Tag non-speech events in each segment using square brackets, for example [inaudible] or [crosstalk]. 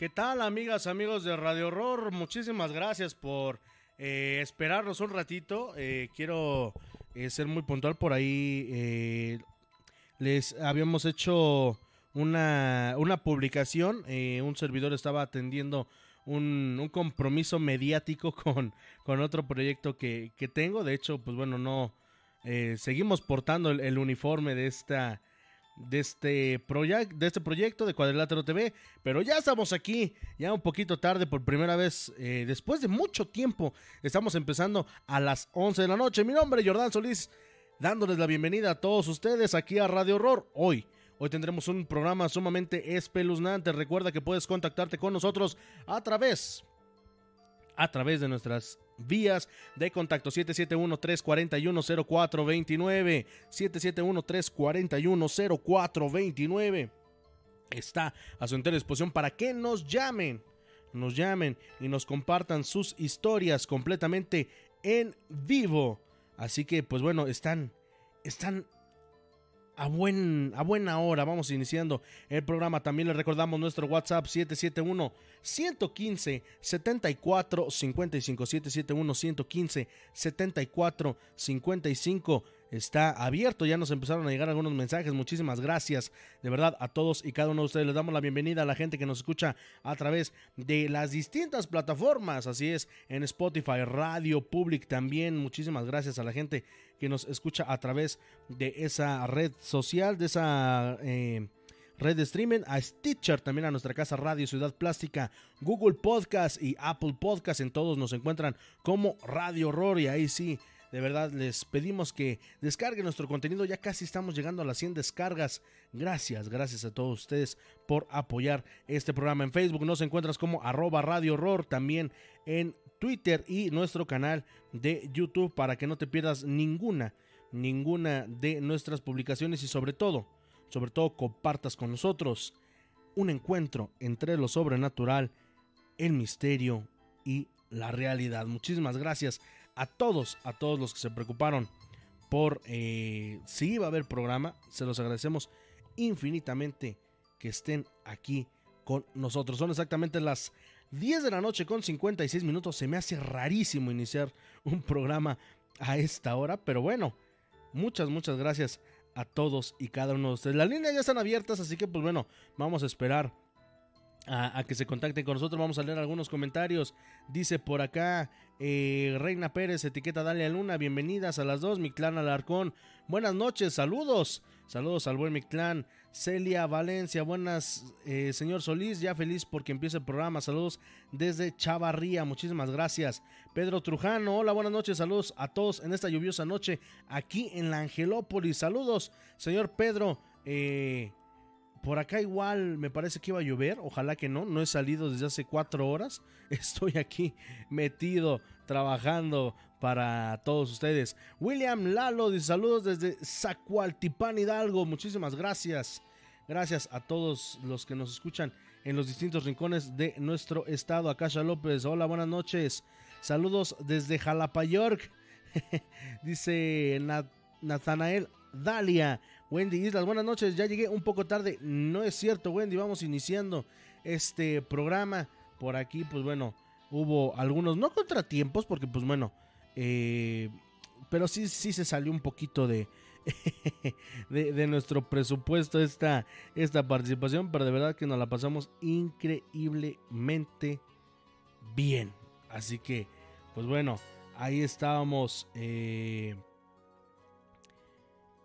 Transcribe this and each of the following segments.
¿Qué tal, amigas, amigos de Radio Horror? Muchísimas gracias por eh, esperarnos un ratito. Eh, quiero eh, ser muy puntual por ahí. les habíamos hecho una, una publicación. un servidor estaba atendiendo un, un compromiso mediático [laughs] con, con otro proyecto que, que, tengo. De hecho, pues bueno, no. seguimos portando el, el uniforme de esta de este, de este proyecto de Cuadrilátero TV, pero ya estamos aquí, ya un poquito tarde por primera vez, eh, después de mucho tiempo, estamos empezando a las 11 de la noche. Mi nombre es Jordán Solís, dándoles la bienvenida a todos ustedes aquí a Radio Horror. Hoy, hoy tendremos un programa sumamente espeluznante. Recuerda que puedes contactarte con nosotros a través, a través de nuestras vías de contacto 771-341-0429. 771-341-0429. Está a su entera disposición para que nos llamen. Nos llamen y nos compartan sus historias completamente en vivo. Así que, pues bueno, están, están a, buen, a buena hora. Vamos iniciando el programa. También les recordamos nuestro WhatsApp 771 115 74 55 771 115 74 55 está abierto. Ya nos empezaron a llegar algunos mensajes. Muchísimas gracias de verdad a todos y cada uno de ustedes. Les damos la bienvenida a la gente que nos escucha a través de las distintas plataformas. Así es, en Spotify, Radio Public también. Muchísimas gracias a la gente que nos escucha a través de esa red social, de esa... Eh, red de streaming, a Stitcher, también a nuestra casa Radio Ciudad Plástica, Google Podcast y Apple Podcast. En todos nos encuentran como Radio Horror y ahí sí de verdad, les pedimos que descarguen nuestro contenido. Ya casi estamos llegando a las 100 descargas. Gracias, gracias a todos ustedes por apoyar este programa. En Facebook nos encuentras como arroba Radio Horror. También en Twitter y nuestro canal de YouTube para que no te pierdas ninguna, ninguna de nuestras publicaciones y sobre todo, sobre todo compartas con nosotros un encuentro entre lo sobrenatural, el misterio y la realidad. Muchísimas gracias a todos, a todos los que se preocuparon por eh, si iba a haber programa. Se los agradecemos infinitamente que estén aquí con nosotros. Son exactamente las 10 de la noche con 56 minutos. Se me hace rarísimo iniciar un programa a esta hora, pero bueno, muchas, muchas gracias a todos y cada uno de ustedes. Las líneas ya están abiertas, así que pues bueno, vamos a esperar a, que se contacten con nosotros. Vamos a leer algunos comentarios. Dice por acá eh, Reina Pérez, etiqueta Dalia Luna, bienvenidas a las dos, mi clan Alarcón. Buenas noches, saludos. Saludos al buen mi clan. Celia Valencia, buenas, eh, señor Solís, ya feliz porque empieza el programa. Saludos desde Chavarría, muchísimas gracias. Pedro Trujano, hola, buenas noches, saludos a todos en esta lluviosa noche aquí en la Angelópolis. Saludos, señor Pedro. Eh, por acá igual me parece que iba a llover, ojalá que no, no he salido desde hace cuatro horas, [laughs] estoy aquí metido trabajando para todos ustedes. William Lalo dice saludos desde Zacualtipán Hidalgo, muchísimas gracias. Gracias a todos los que nos escuchan en los distintos rincones de nuestro estado. Akasha López, hola, buenas noches. Saludos desde Jalapa, York. [laughs] dice Nathanael Dalia. Wendy Islas, buenas noches. Ya llegué un poco tarde. No es cierto, Wendy. Vamos iniciando este programa. Por aquí, pues bueno, hubo algunos, no contratiempos, porque pues bueno, eh, pero sí, sí se salió un poquito de, [laughs] de, nuestro presupuesto esta, esta participación, pero de verdad que nos la pasamos increíblemente bien. Así que, pues bueno, ahí estábamos. Eh,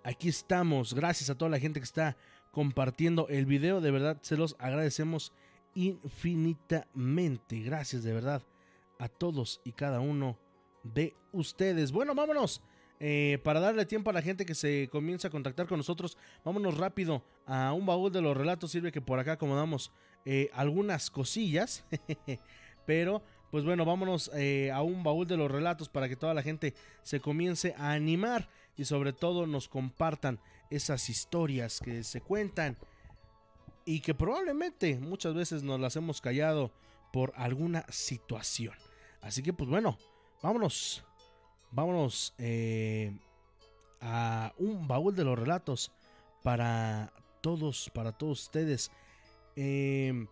aquí estamos. Gracias a toda la gente que está compartiendo el video. De verdad, se los agradecemos infinitamente. Gracias de verdad a todos y cada uno de ustedes. Bueno, vámonos. Eh, para darle tiempo a la gente que se comienza a contactar con nosotros, vámonos rápido a un baúl de los relatos. Sirve que por acá acomodamos eh, algunas cosillas. [laughs] Pero, pues bueno, vámonos eh, a un baúl de los relatos para que toda la gente se comience a animar y sobre todo nos compartan esas historias que se cuentan y que probablemente muchas veces nos las hemos callado por alguna situación. Así que pues bueno, vámonos, vámonos eh, a un baúl de los relatos para todos, para todos ustedes. Em,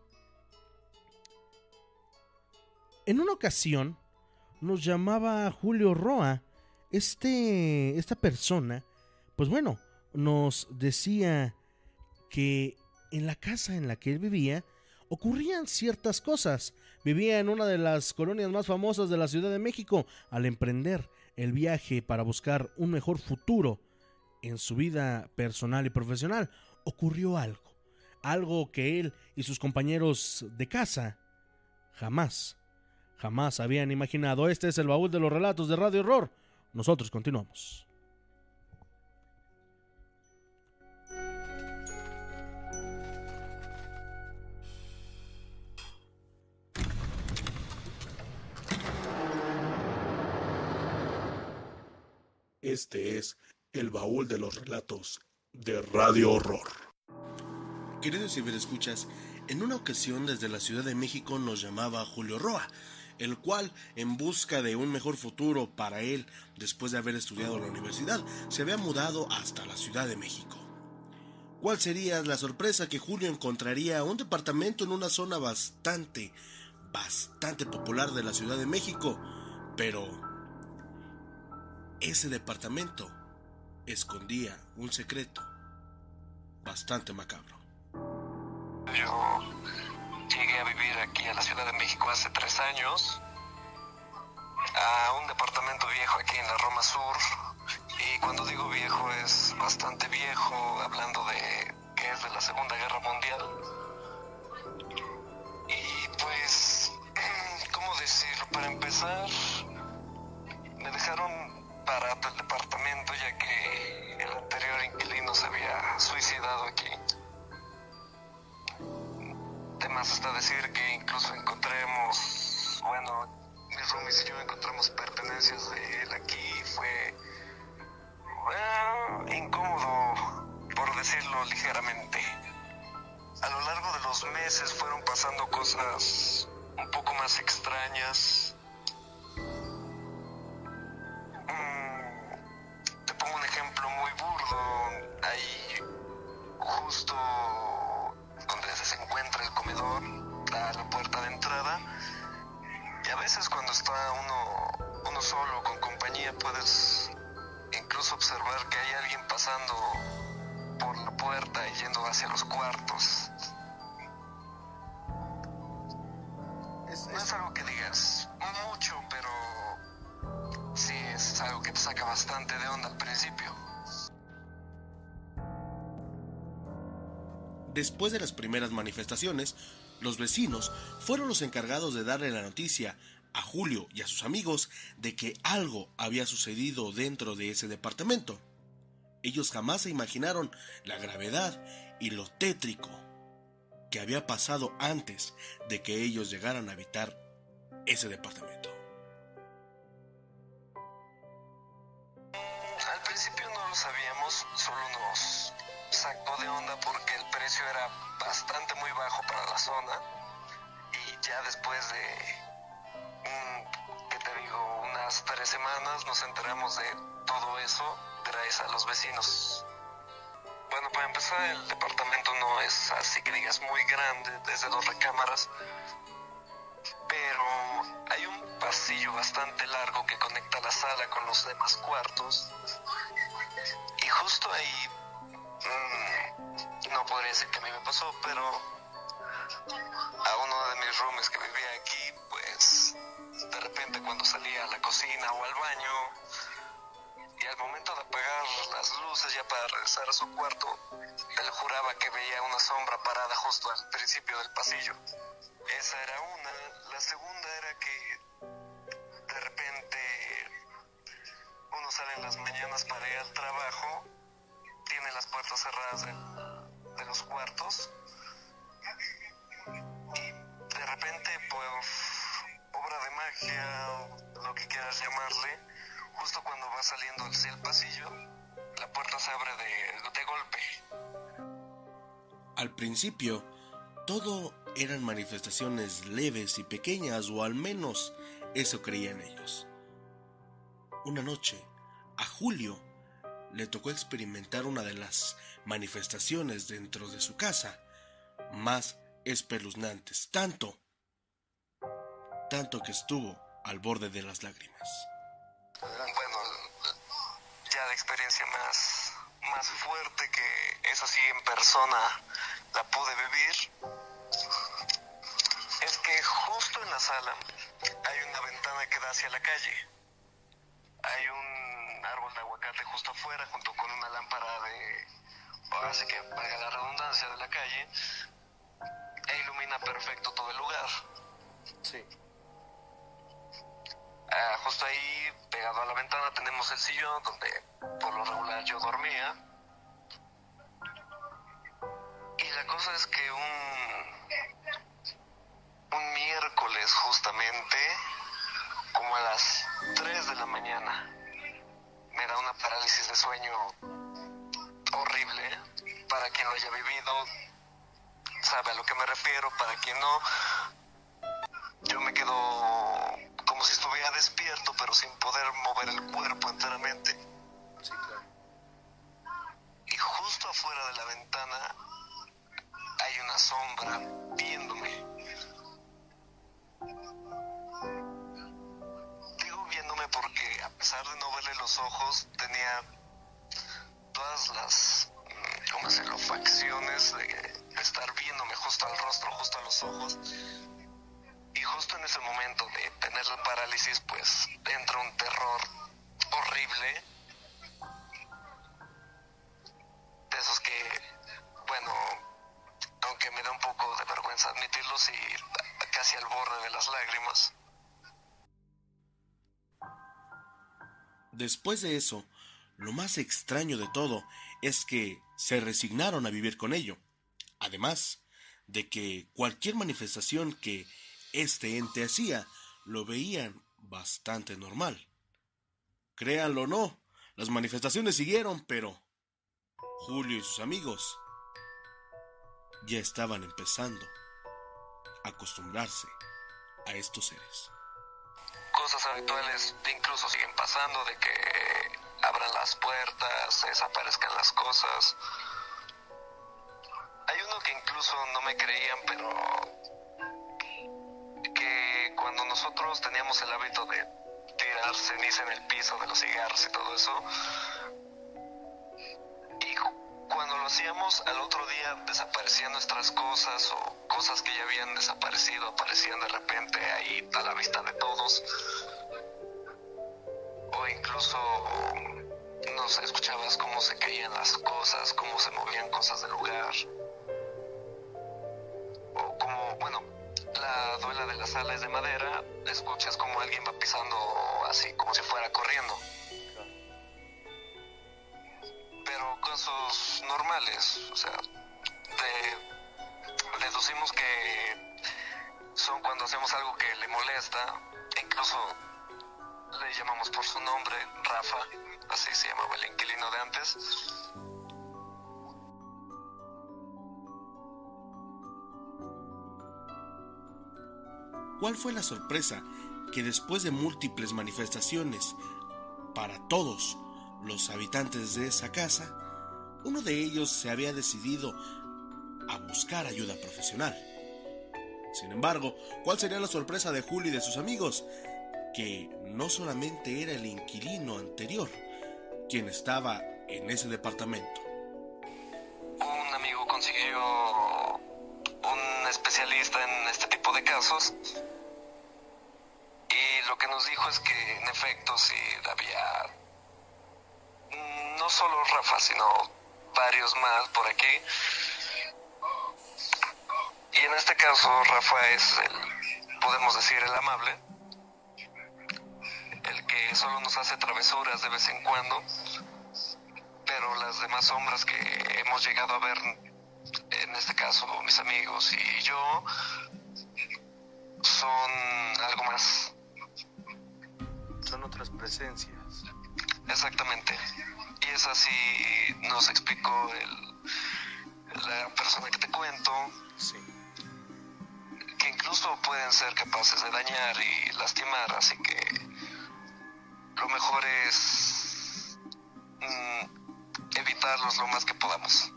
en una ocasión nos llamaba Julio Roa este, esta persona, pues bueno, nos decía que en la casa en la que él vivía ocurrían ciertas cosas. Vivía en una de las colonias más famosas de la Ciudad de México. Al emprender el viaje para buscar un mejor futuro en su vida personal y profesional, ocurrió algo. Algo que él y sus compañeros de casa jamás, jamás habían imaginado. Este es el baúl de los relatos de Radio Horror nosotros continuamos. Este es el baúl de los relatos de Radio Horror. Queridos ciberescuchas, en una ocasión desde la Ciudad de México nos llamaba Julio Roa el cual, en busca de un mejor futuro para él después de haber estudiado la universidad, se había mudado hasta la Ciudad de México. ¿Cuál sería la sorpresa que Julio encontraría un departamento en una zona bastante, bastante popular de la Ciudad de México? Pero ese departamento escondía un secreto bastante macabro. Llegué a vivir aquí a la Ciudad de México hace tres años, a un departamento viejo aquí en la Roma Sur. Y cuando digo viejo es bastante viejo, hablando de que es de la Segunda Guerra Mundial. Y pues, [clears throat] ¿cómo decirlo? Para empezar, me dejaron barato el departamento ya que el anterior inquilino se había suicidado aquí más hasta decir que incluso encontremos, bueno, mis roomies y yo encontramos pertenencias de él aquí. Fue incómodo, por decirlo ligeramente. A lo largo de los meses fueron pasando cosas un poco más extrañas. Primeras manifestaciones, los vecinos fueron los encargados de darle la noticia a Julio y a sus amigos de que algo había sucedido dentro de ese departamento. Ellos jamás se imaginaron la gravedad y lo tétrico que había pasado antes de que ellos llegaran a habitar ese departamento. Sacó de onda porque el precio era bastante muy bajo para la zona y ya después de, ¿qué te digo? Unas tres semanas nos enteramos de todo eso gracias a los vecinos. Bueno, para empezar, el departamento no es así que digas muy grande, desde dos recámaras, pero hay un pasillo bastante largo que conecta la sala con los demás cuartos. Y justo ahí, mm, no podría decir que a mí me pasó, pero a uno de mis roomies que vivía aquí, pues de repente cuando salía a la cocina o al baño, y al momento de apagar las luces ya para regresar a su cuarto, él juraba que veía una sombra parada justo al principio del pasillo. Esa era una. La segunda era que de repente uno sale en las mañanas para ir al trabajo, tiene las puertas cerradas de, los cuartos y de repente, pues, obra de magia lo que quieras llamarle, justo cuando va saliendo hacia el pasillo, la puerta se abre de, de golpe. Al principio, todo eran manifestaciones leves y pequeñas, o al menos eso creían ellos. Una noche, a Julio le tocó experimentar una de las manifestaciones dentro de su casa, más espeluznantes, tanto, tanto que estuvo al borde de las lágrimas. Bueno, ya la experiencia más, más fuerte que esa sí en persona la pude vivir es que justo en la sala hay una ventana que da hacia la calle. Hay un árbol de aguacate justo afuera junto con una lámpara de, ahora sí que valga la redundancia de la calle, e ilumina perfecto todo el lugar. Sí. Ah, justo ahí, pegado a la ventana, tenemos el sillón donde por lo regular yo dormía. Y la cosa es que un, un miércoles justamente, como a las 3 de la mañana, me da una parálisis de sueño horrible. Para quien lo haya vivido, sabe a lo que me refiero. Para quien no, yo me quedo como si estuviera despierto, pero sin poder mover el cuerpo enteramente. Sí, claro. Y justo afuera de la ventana hay una sombra viéndome. Porque a pesar de no verle los ojos, tenía todas las, mm, ¿cómo facciones de estar viéndome justo al rostro, justo a los ojos. Y justo en ese momento de tener la parálisis, pues entra un terror horrible. De esos que, bueno, aunque me da un poco de vergüenza admitirlo, sí, casi al borde de las lágrimas. Después de eso, lo más extraño de todo es que se resignaron a vivir con ello. Además de que cualquier manifestación que este ente hacía lo veían bastante normal. Créanlo o no, las manifestaciones siguieron, pero Julio y sus amigos ya estaban empezando a acostumbrarse a estos seres. Cosas habituales incluso siguen pasando, de que abran las puertas, desaparezcan las cosas. Hay uno que incluso no me creían, pero que cuando nosotros teníamos el hábito de tirar ceniza en el piso de los cigarros y todo eso, cuando lo hacíamos al otro día desaparecían nuestras cosas o cosas que ya habían desaparecido aparecían de repente ahí a la vista de todos o incluso no sé, escuchabas cómo se caían las cosas, cómo se movían cosas del lugar. O como, bueno, la duela de la sala es de madera, escuchas como alguien va pisando así, como si fuera corriendo. Pero casos normales, o sea, de, deducimos que son cuando hacemos algo que le molesta, incluso le llamamos por su nombre, Rafa, así se llamaba el inquilino de antes. ¿Cuál fue la sorpresa que después de múltiples manifestaciones para todos los habitantes de esa casa, uno de ellos se había decidido a buscar ayuda profesional? Sin embargo, ¿cuál sería la sorpresa de Julio y de sus amigos? Que no solamente era el inquilino anterior quien estaba en ese departamento. Un amigo consiguió un especialista en este tipo de casos y lo que nos dijo es que en efecto sí había no solo Rafa, sino varios más por aquí. Y en este caso Rafa es el, podemos decir, el amable el que solo nos hace travesuras de vez en cuando, pero las demás sombras que hemos llegado a ver, en este caso mis amigos y yo, son algo más. Son otras presencias. Exactamente. Y es así nos explicó el, la persona que te cuento. Sí. Que incluso pueden ser capaces de dañar y lastimar, así que lo mejor es mm, evitarlos lo más que podamos.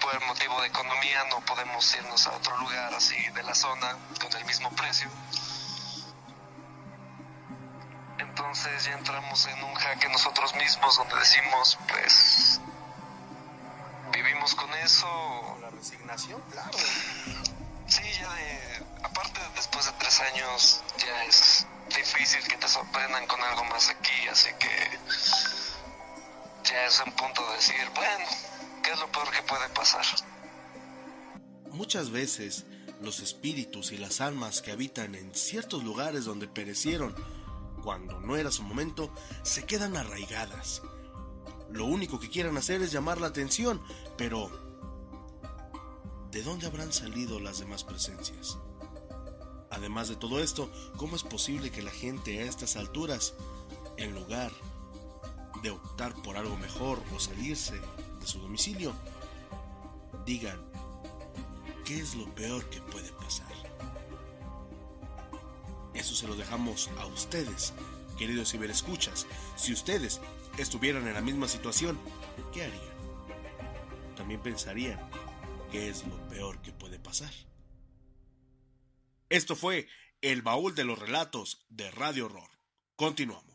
Por motivo de economía no podemos irnos a otro lugar así de la zona con el mismo precio. Entonces ya entramos en un jaque nosotros mismos donde decimos, pues, vivimos con eso. La resignación, claro. Sí, ya de, aparte después de tres años ya es difícil que te sorprendan con algo más aquí, así que ya es un punto de decir, bueno, ¿qué es lo peor que puede pasar? Muchas veces los espíritus y las almas que habitan en ciertos lugares donde perecieron cuando no era su momento, se quedan arraigadas. Lo único que quieren hacer es llamar la atención, pero ¿de dónde habrán salido las demás presencias? Además de todo esto, ¿cómo es posible que la gente a estas alturas, en lugar de optar por algo mejor o salirse de su domicilio, digan, ¿qué es lo peor que puede pasar? Eso se lo dejamos a ustedes, queridos ciberescuchas. Si ustedes estuvieran en la misma situación, ¿qué harían? También pensarían, ¿qué es lo peor que puede pasar? Esto fue El Baúl de los Relatos de Radio Horror. Continuamos.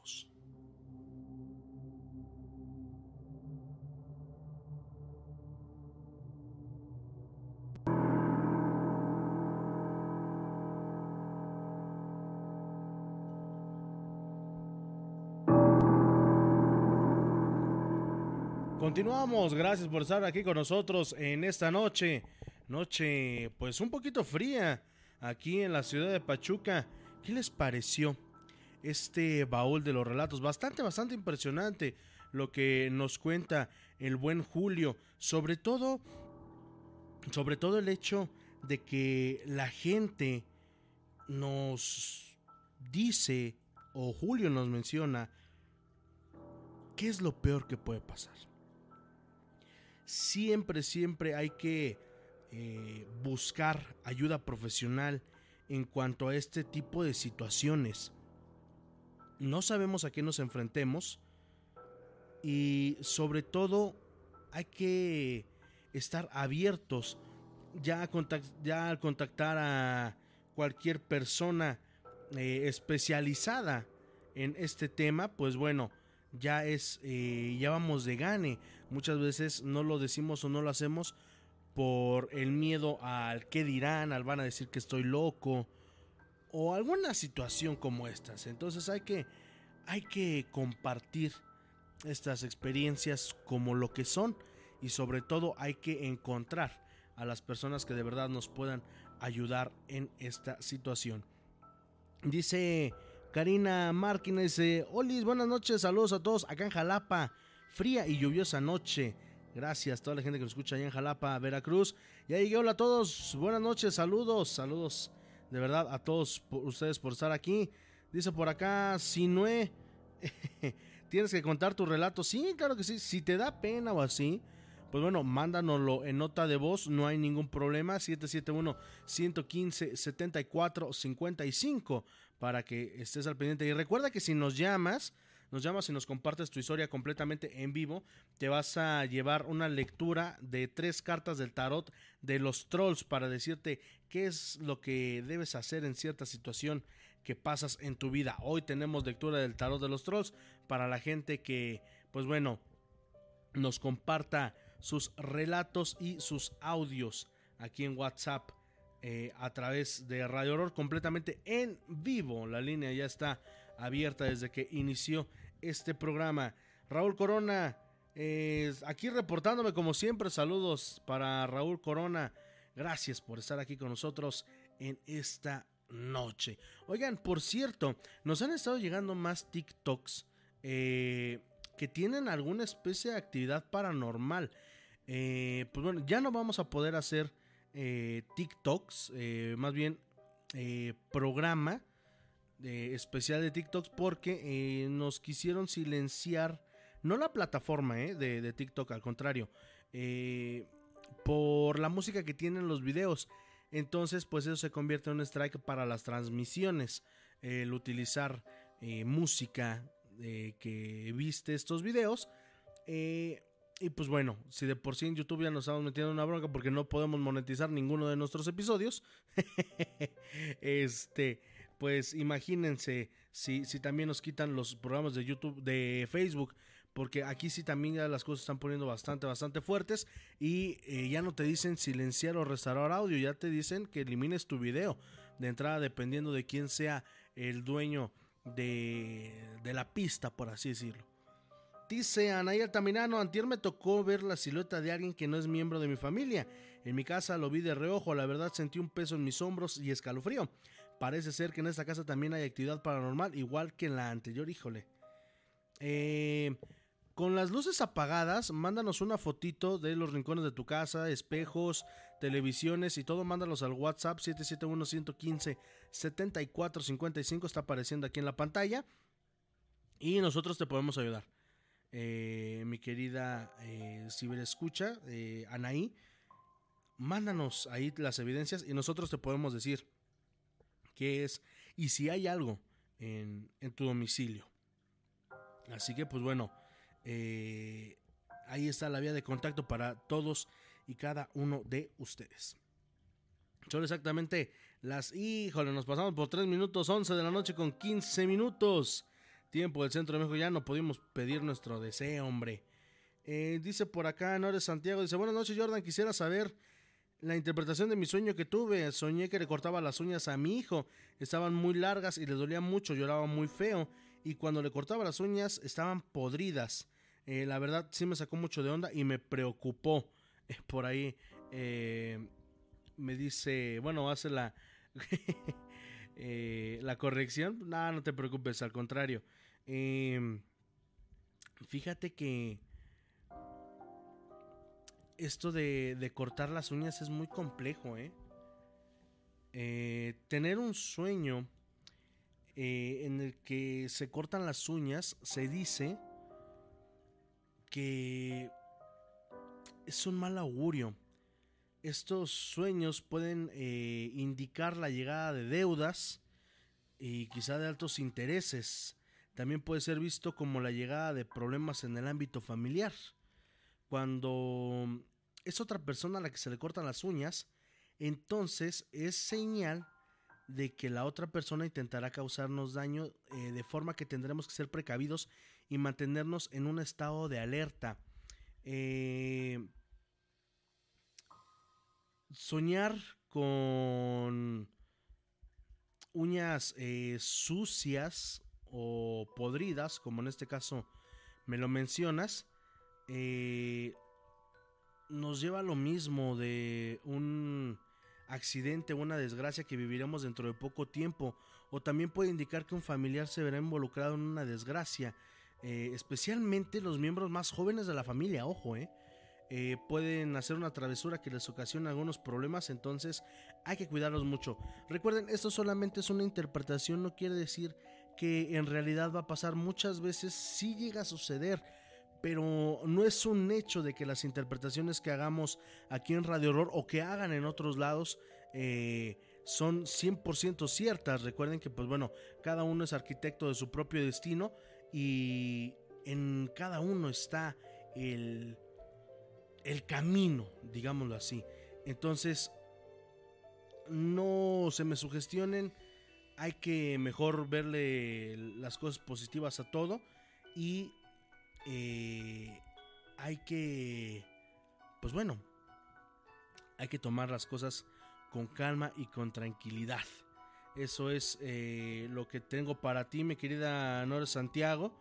Continuamos, gracias por estar aquí con nosotros en esta noche. Noche pues un poquito fría aquí en la ciudad de Pachuca. ¿Qué les pareció este baúl de los relatos? Bastante, bastante impresionante lo que nos cuenta el buen Julio. Sobre todo, sobre todo el hecho de que la gente nos dice, o Julio nos menciona, ¿qué es lo peor que puede pasar? Siempre, siempre hay que eh, buscar ayuda profesional en cuanto a este tipo de situaciones. No sabemos a qué nos enfrentemos y sobre todo hay que estar abiertos ya, al contactar a cualquier persona eh, especializada en este tema, pues bueno, ya es, eh, ya vamos de gane. Muchas veces no lo decimos o no lo hacemos por el miedo al qué dirán, al van a decir que estoy loco o alguna situación como estas. Entonces hay que, hay que compartir estas experiencias como lo que son y sobre todo hay que encontrar a las personas que de verdad nos puedan ayudar en esta situación. Dice Karina Marquina, dice, Olis, buenas noches, saludos a todos acá en Jalapa, fría y lluviosa noche. Gracias a toda la gente que nos escucha allá en Jalapa, Veracruz. Y ahí, hola a todos, buenas noches, saludos, saludos de verdad a todos ustedes por estar aquí. Dice por acá, Sinue, [laughs] tienes que contar tu relato. Sí, claro que sí, si te da pena o así, pues bueno, mándanoslo en nota de voz, no hay ningún problema. 771-115-7455 para que estés al pendiente. Y recuerda que si nos llamas, nos llamas y nos compartes tu historia completamente en vivo, te vas a llevar una lectura de tres cartas del tarot de los trolls para decirte qué es lo que debes hacer en cierta situación que pasas en tu vida. Hoy tenemos lectura del tarot de los trolls para la gente que, pues bueno, nos comparta sus relatos y sus audios aquí en WhatsApp eh, a través de Radio Horror completamente en vivo. La línea ya está abierta desde que inició este programa. Raúl Corona, aquí reportándome como siempre. Saludos para Raúl Corona. Gracias por estar aquí con nosotros en esta noche. Oigan, por cierto, nos han estado llegando más TikToks. Eh, que tienen alguna especie de actividad paranormal. Eh, pues bueno, ya no vamos a poder hacer eh, TikToks, eh, más bien programa especial de TikToks porque nos quisieron silenciar, no la plataforma de, de, TikTok, al contrario, por la música que tienen los videos. Entonces, pues eso se convierte en un strike para las transmisiones, el utilizar música que viste estos videos. Eh, y pues bueno, si de por sí en YouTube ya nos estamos metiendo una bronca porque no podemos monetizar ninguno de nuestros episodios, [laughs] este, pues imagínense si, si también nos quitan los programas de YouTube, de Facebook, porque aquí sí también ya las cosas están poniendo bastante, bastante fuertes y eh, ya no te dicen silenciar o restaurar audio, ya te dicen que elimines tu video de entrada dependiendo de quién sea el dueño de, de la pista, por así decirlo. Dice Anaya Altamirano, antier me tocó ver la silueta de alguien que no es miembro de mi familia. En mi casa lo vi de reojo, la verdad sentí un peso en mis hombros y escalofrío. Parece ser que en esta casa también hay actividad paranormal, igual que en la anterior, híjole. Eh, con las luces apagadas, mándanos una fotito de los rincones de tu casa, espejos, televisiones y todo, mándalos al WhatsApp 771-115-7455, está apareciendo aquí en la pantalla. Y nosotros te podemos ayudar. Eh, mi querida eh, ciberescucha, eh, Anaí, mándanos ahí las evidencias y nosotros te podemos decir qué es y si hay algo en, en tu domicilio. Así que pues bueno, eh, ahí está la vía de contacto para todos y cada uno de ustedes. Son exactamente las... Híjole, nos pasamos por 3 minutos 11 de la noche con 15 minutos tiempo del centro de México, ya no pudimos pedir nuestro deseo, hombre. Eh, dice por acá Nores Santiago, dice, buenas noches Jordan, quisiera saber la interpretación de mi sueño que tuve. Soñé que le cortaba las uñas a mi hijo, estaban muy largas y le dolía mucho, lloraba muy feo y cuando le cortaba las uñas estaban podridas. Eh, la verdad sí me sacó mucho de onda y me preocupó. [laughs] por ahí eh, me dice, bueno, hace la... [laughs] Eh, la corrección, nada, no te preocupes, al contrario. Em, fíjate que esto de, cortar las uñas es muy complejo, ¿eh? eh tener un sueño eh, en el que se cortan las uñas, se dice que es un mal augurio estos sueños pueden eh, indicar la llegada de deudas y quizá de altos intereses. También puede ser visto como la llegada de problemas en el ámbito familiar. Cuando es otra persona a la que se le cortan las uñas, entonces es señal de que la otra persona intentará causarnos daño eh, de forma que tendremos que ser precavidos y mantenernos en un estado de alerta. Eh, soñar con uñas eh, sucias o podridas, como en este caso me lo mencionas, nos lleva a lo mismo de un accidente o una desgracia que viviremos dentro de poco tiempo, o también puede indicar que un familiar se verá involucrado en una desgracia, eh, especialmente los miembros más jóvenes de la familia, ojo, eh, eh, pueden hacer una travesura que les ocasiona algunos problemas, entonces hay que cuidarlos mucho. Recuerden, esto solamente es una interpretación, no quiere decir que en realidad va a pasar muchas veces, si llega a suceder, pero no es un hecho de que las interpretaciones que hagamos aquí en Radio Horror o que hagan en otros lados eh, son 100% ciertas. Recuerden que, pues bueno, cada uno es arquitecto de su propio destino y en cada uno está el, el camino, digámoslo así. Entonces, no se me sugestionen, hay que mejor verle las cosas positivas a todo y eh, hay que, pues bueno, hay que tomar las cosas con calma y con tranquilidad. Eso es eh, lo que tengo para ti, mi querida Nora Santiago.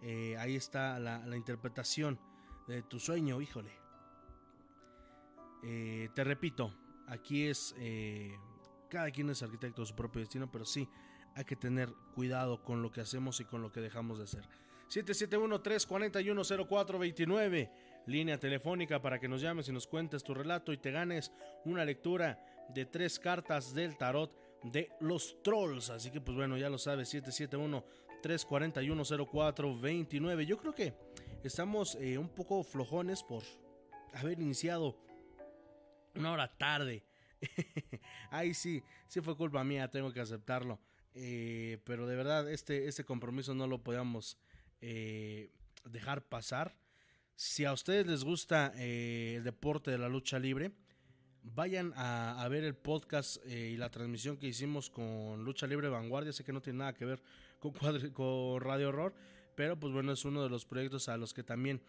Eh, ahí está la, interpretación de tu sueño, híjole. Te repito, aquí es, cada quien es arquitecto de su propio destino, pero sí hay que tener cuidado con lo que hacemos y con lo que dejamos de hacer. 771-341-0429. Línea telefónica para que nos llames y nos cuentes tu relato y te ganes una lectura de tres cartas del tarot de los trolls. Así que pues bueno, ya lo sabes, 771-341-0429. Yo creo que estamos eh, un poco flojones por haber iniciado una hora tarde. [laughs] Ahí sí, sí fue culpa mía, tengo que aceptarlo. Eh, pero de verdad, este, este compromiso no lo podíamos eh, dejar pasar. Si a ustedes les gusta eh, el deporte de la lucha libre, vayan a, ver el podcast eh, y la transmisión que hicimos con Lucha Libre Vanguardia. Sé que no tiene nada que ver con, con Radio Horror, pero pues bueno, es uno de los proyectos a los que también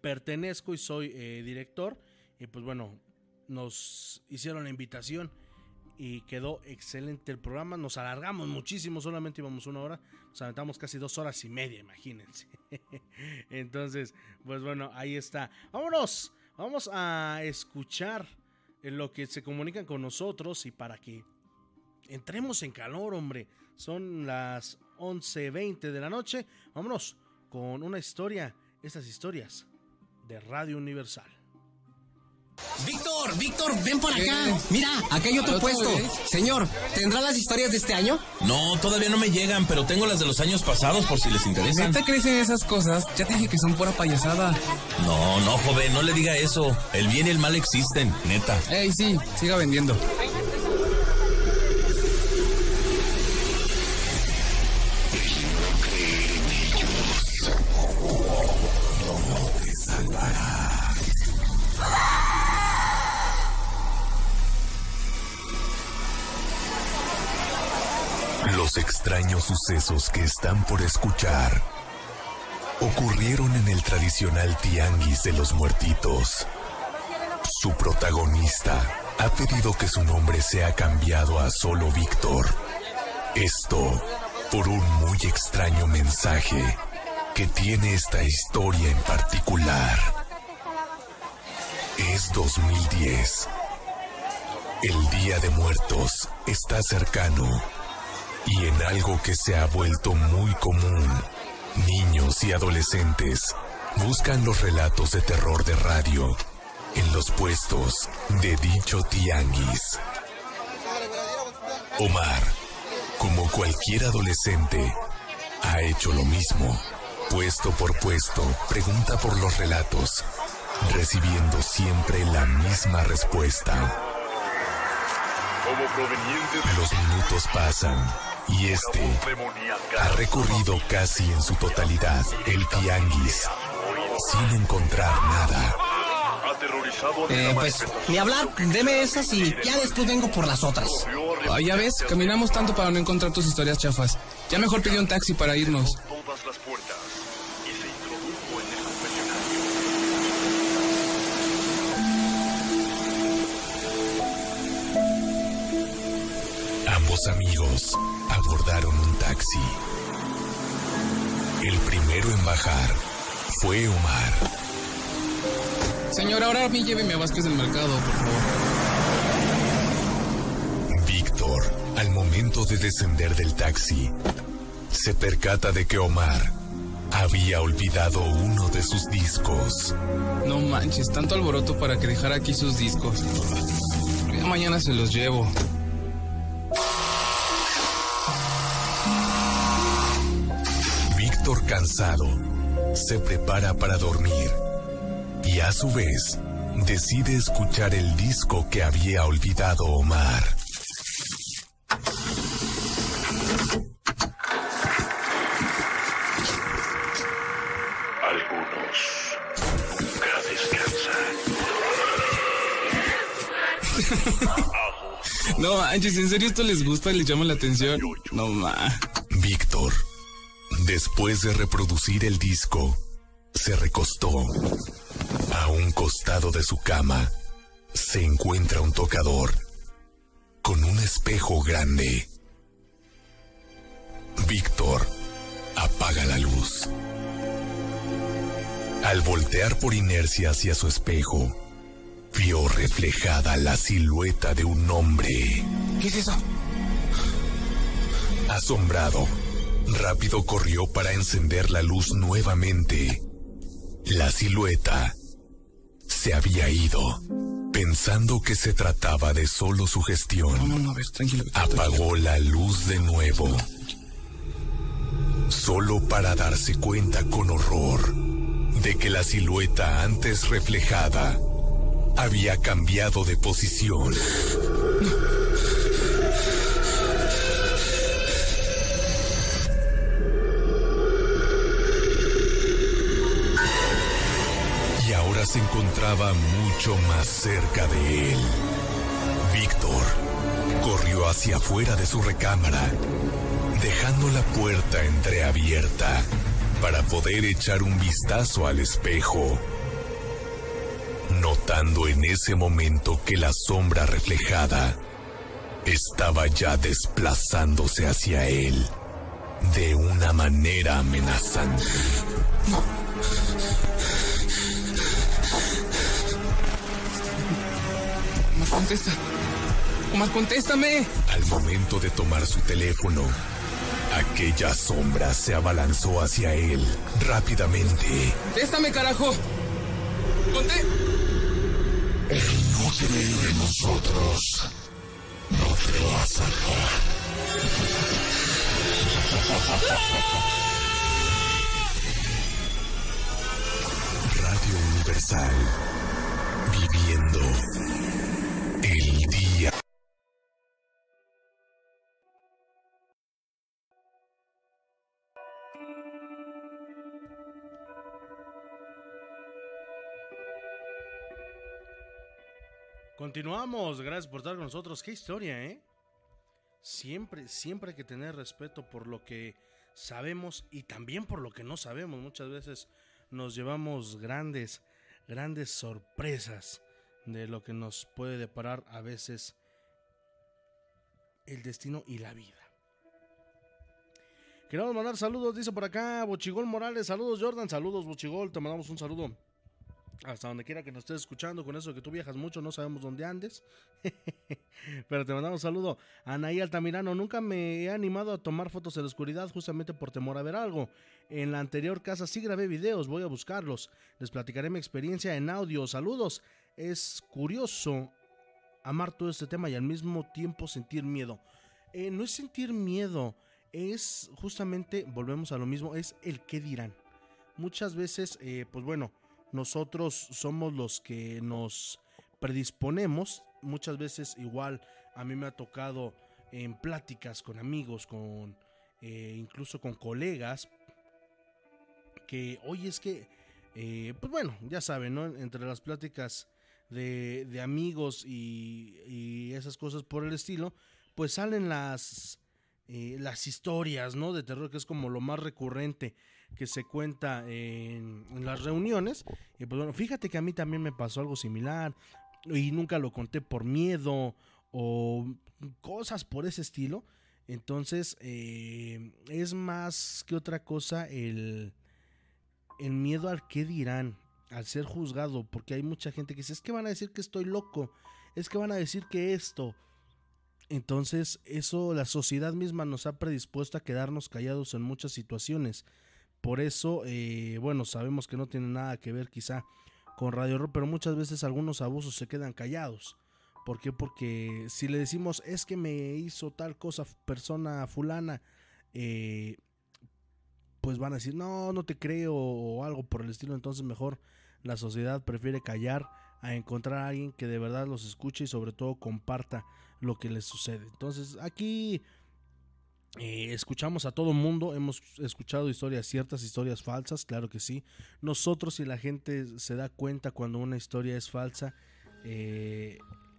pertenezco y soy director. Y pues bueno, nos hicieron la invitación y quedó excelente el programa. Nos alargamos muchísimo, solamente íbamos una hora, nos aventamos casi dos horas y media, imagínense. [laughs] Entonces, pues bueno, ahí está. Vámonos, vamos a escuchar lo que se comunican con nosotros y para que entremos en calor, hombre. Son las 11.20 de la noche. Vámonos con una historia, estas historias de Radio Universal. Víctor, Víctor, ven por acá. Mira, acá hay otro puesto. Señor, ¿tendrá las historias de este año? No, todavía no me llegan, pero tengo las de los años pasados por si les interesa. ¿Neta crecen esas cosas? Ya te dije que son pura payasada. No, no, joven, no le diga eso. El bien y el mal existen, neta. Ey, sí, siga vendiendo. Extraños sucesos que están por escuchar ocurrieron en el tradicional tianguis de los muertitos. Su protagonista ha pedido que su nombre sea cambiado a solo Víctor. Esto por un muy extraño mensaje que tiene esta historia en particular. Es 2010. El Día de Muertos está cercano y en algo que se ha vuelto muy común, niños y adolescentes buscan los relatos de terror de radio en los puestos de dicho tianguis. Omar, como cualquier adolescente, ha hecho lo mismo. Puesto por puesto, pregunta por los relatos, recibiendo siempre la misma respuesta. Los minutos pasan y este ha recorrido casi en su totalidad el tianguis sin encontrar nada. Eh, pues, ni hablar, deme esas y ya después vengo por las otras. Ah, ya ves, caminamos tanto para no encontrar tus historias chafas. Ya mejor pedí un taxi para irnos. Ambos amigos abordaron un taxi. El primero en bajar fue Omar. Señor, ahora a mí lléveme a Vázquez del Mercado, por favor. Víctor, al momento de descender del taxi, se percata de que Omar había olvidado uno de sus discos. No manches, tanto alboroto para que dejara aquí sus discos. Mañana se los llevo. Cansado se prepara para dormir y a su vez decide escuchar el disco que había olvidado Omar. Algunos nunca descansan. [laughs] No manches, ¿en serio esto les gusta les llama la atención? No ma. Después de reproducir el disco, se recostó. A un costado de su cama se encuentra un tocador con un espejo grande. Víctor apaga la luz. Al voltear por inercia hacia su espejo, vio reflejada la silueta de un hombre. ¿Qué es eso? Asombrado, rápido corrió para encender la luz nuevamente. La silueta se había ido, pensando que se trataba de solo su gestión. No, no, no, a ver, tranquilo. Apagó la luz de nuevo, solo para darse cuenta con horror de que la silueta antes reflejada había cambiado de posición. Se encontraba mucho más cerca de él. Víctor corrió hacia afuera de su recámara, dejando la puerta entreabierta para poder echar un vistazo al espejo notando en ese momento que la sombra reflejada estaba ya desplazándose hacia él de una manera amenazante. Omar, contesta. Omar, contéstame. Al momento de tomar su teléfono, aquella sombra se abalanzó hacia él rápidamente. Contéstame, carajo. Conté. El inútil de nosotros no te va a salvar. [laughs] Radio Universal. Viviendo el día. Continuamos, gracias por estar con nosotros. Qué historia, ¿eh? Siempre, siempre hay que tener respeto por lo que sabemos y también por lo que no sabemos. Muchas veces nos llevamos grandes, grandes sorpresas de lo que nos puede deparar a veces el destino y la vida. Queremos mandar saludos, dice por acá Bochigol Morales. Saludos, Jordan. Saludos, Bochigol. Te mandamos un saludo hasta donde quiera que nos estés escuchando, con eso que tú viajas mucho, no sabemos dónde andes. [laughs] Pero te mandamos un saludo. Anaí Altamirano, nunca me he animado a tomar fotos en la oscuridad justamente por temor a ver algo. En la anterior casa sí grabé videos, voy a buscarlos. Les platicaré mi experiencia en audio. Saludos. Es curioso amar todo este tema y al mismo tiempo sentir miedo. Eh, no es sentir miedo, es justamente, volvemos a lo mismo, es el qué dirán. Muchas veces, eh, pues bueno, nosotros somos los que nos predisponemos. Muchas veces igual a mí me ha tocado en pláticas con amigos, con eh, incluso con colegas, que hoy es que, pues bueno, ya saben, ¿no? Entre las pláticas de, de amigos y, y esas cosas por el estilo, pues salen las, eh, las historias, ¿no? De terror, que es como lo más recurrente que se cuenta en, en las reuniones. Y pues bueno, fíjate que a mí también me pasó algo similar y nunca lo conté por miedo o cosas por ese estilo. Entonces, eh, es más que otra cosa el, el miedo al que dirán, al ser juzgado, porque hay mucha gente que dice, es que van a decir que estoy loco, es que van a decir que esto. Entonces, eso la sociedad misma nos ha predispuesto a quedarnos callados en muchas situaciones. Por eso, eh, bueno, sabemos que no tiene nada que ver quizá con Radio Rock, pero muchas veces algunos abusos se quedan callados. ¿Por qué? Porque si le decimos es que me hizo tal cosa persona fulana, eh, pues van a decir no, no te creo o algo por el estilo. Entonces mejor la sociedad prefiere callar a encontrar a alguien que de verdad los escuche y sobre todo comparta lo que les sucede. Entonces aquí eh, escuchamos a todo mundo, hemos escuchado historias ciertas, historias falsas, claro que sí. Nosotros si la gente se da cuenta cuando una historia es falsa, eh,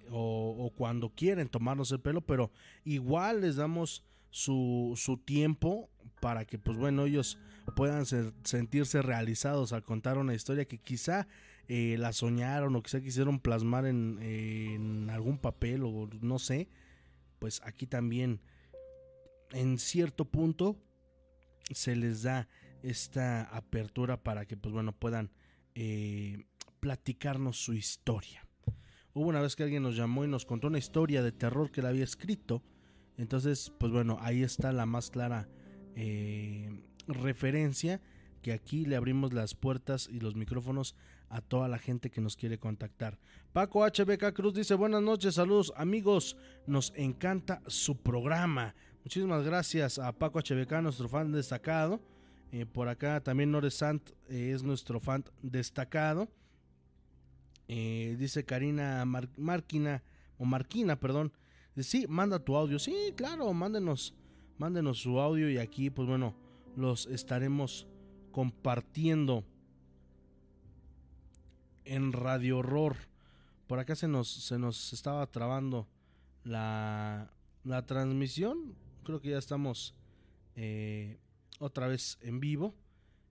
o, o, cuando quieren tomarnos el pelo, pero igual les damos su, su tiempo para que, pues bueno, ellos puedan sentirse realizados al contar una historia que quizá eh, la soñaron o quizá quisieron plasmar en, algún papel o no sé, pues aquí también en cierto punto se les da esta apertura para que, pues bueno, puedan eh, platicarnos su historia. Hubo una vez que alguien nos llamó y nos contó una historia de terror que él había escrito. Entonces, pues bueno, ahí está la más clara eh, referencia que aquí le abrimos las puertas y los micrófonos a toda la gente que nos quiere contactar. Paco HBK Cruz dice buenas noches, saludos amigos, nos encanta su programa. Muchísimas gracias a Paco HBK, nuestro fan destacado. Eh, por acá también Nore Sant eh, es nuestro fan destacado. Dice Karina Mar Marquina, o Marquina, perdón. Sí, manda tu audio. Sí, claro, mándenos, mándenos su audio y aquí, pues bueno, los estaremos compartiendo en Radio Horror. Por acá se nos, se nos estaba trabando la, la transmisión. Creo que ya estamos eh, otra vez en vivo.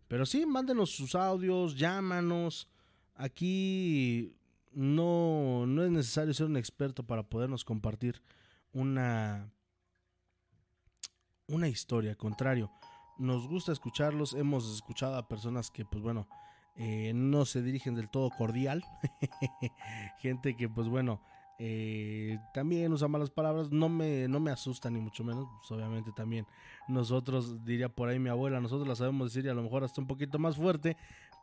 Pero sí, mándenos sus audios, llámanos. Aquí no, no es necesario ser un experto para podernos compartir una, una historia. Al contrario, nos gusta escucharlos. Hemos escuchado a personas que, pues bueno, eh, no se dirigen del todo cordial. [laughs] Gente que, pues bueno, eh, también usa malas palabras. No me, no me asusta ni mucho menos. Pues obviamente también nosotros, diría por ahí mi abuela, nosotros la sabemos decir y a lo mejor hasta un poquito más fuerte.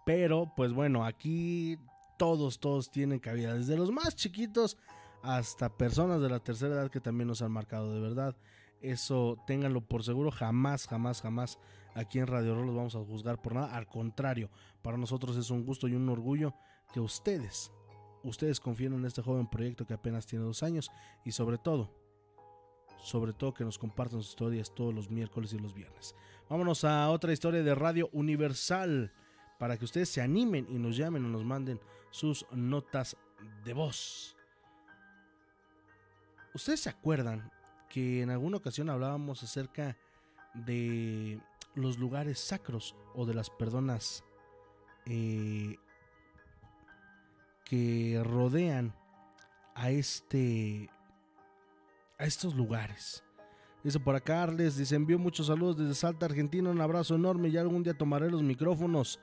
Pero, pues bueno, aquí todos, todos tienen cabida. Desde los más chiquitos hasta personas de la tercera edad que también nos han marcado. De verdad, eso ténganlo por seguro. Jamás, jamás, jamás aquí en Radio Roll los vamos a juzgar por nada. Al contrario, para nosotros es un gusto y un orgullo que ustedes, ustedes confíen en este joven proyecto que apenas tiene dos años y sobre todo, sobre todo que nos compartan sus historias todos los miércoles y los viernes. Vámonos a otra historia de Radio Universal para que ustedes se animen y nos llamen o nos manden sus notas de voz. ¿Ustedes se acuerdan que en alguna ocasión hablábamos acerca de los lugares sacros o de las personas eh, que rodean a este a estos lugares? Dice por acá Arles, dice envío muchos saludos desde Salta, Argentina, un abrazo enorme y algún día tomaré los micrófonos.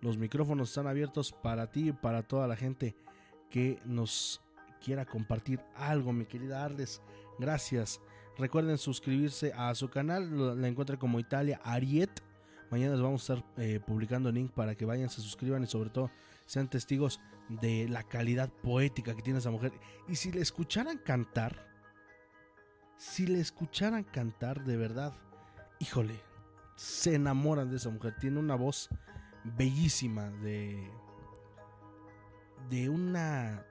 Los micrófonos están abiertos para ti y para toda la gente que nos quiera compartir algo, mi querida Arles. Gracias. Recuerden suscribirse a su canal, la encuentran como Italia Ariet. Mañana les vamos a estar eh, publicando el link para que vayan, se suscriban y sobre todo sean testigos de la calidad poética que tiene esa mujer. Y si le escucharan cantar, si le escucharan cantar de verdad, híjole, se enamoran de esa mujer. Tiene una voz bellísima de de una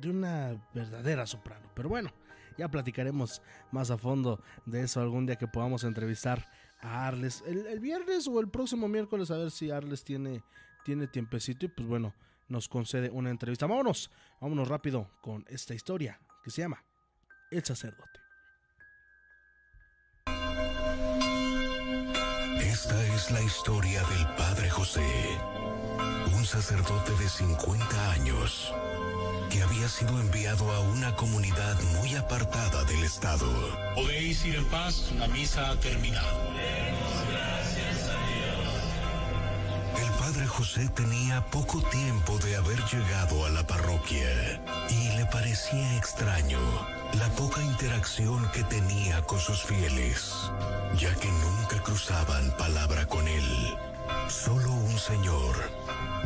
de una verdadera soprano. Pero bueno, ya platicaremos más a fondo de eso algún día que podamos entrevistar a Arles el, viernes o el próximo miércoles a ver si Arles tiene tiene tiempecito y pues bueno nos concede una entrevista. Vámonos, vámonos rápido con esta historia que se llama El sacerdote. Esta es la historia del Padre José, un sacerdote de 50 años que había sido enviado a una comunidad muy apartada del Estado. Podéis ir en paz, la misa ha terminado. José tenía poco tiempo de haber llegado a la parroquia y le parecía extraño la poca interacción que tenía con sus fieles, ya que nunca cruzaban palabra con él. Solo un señor,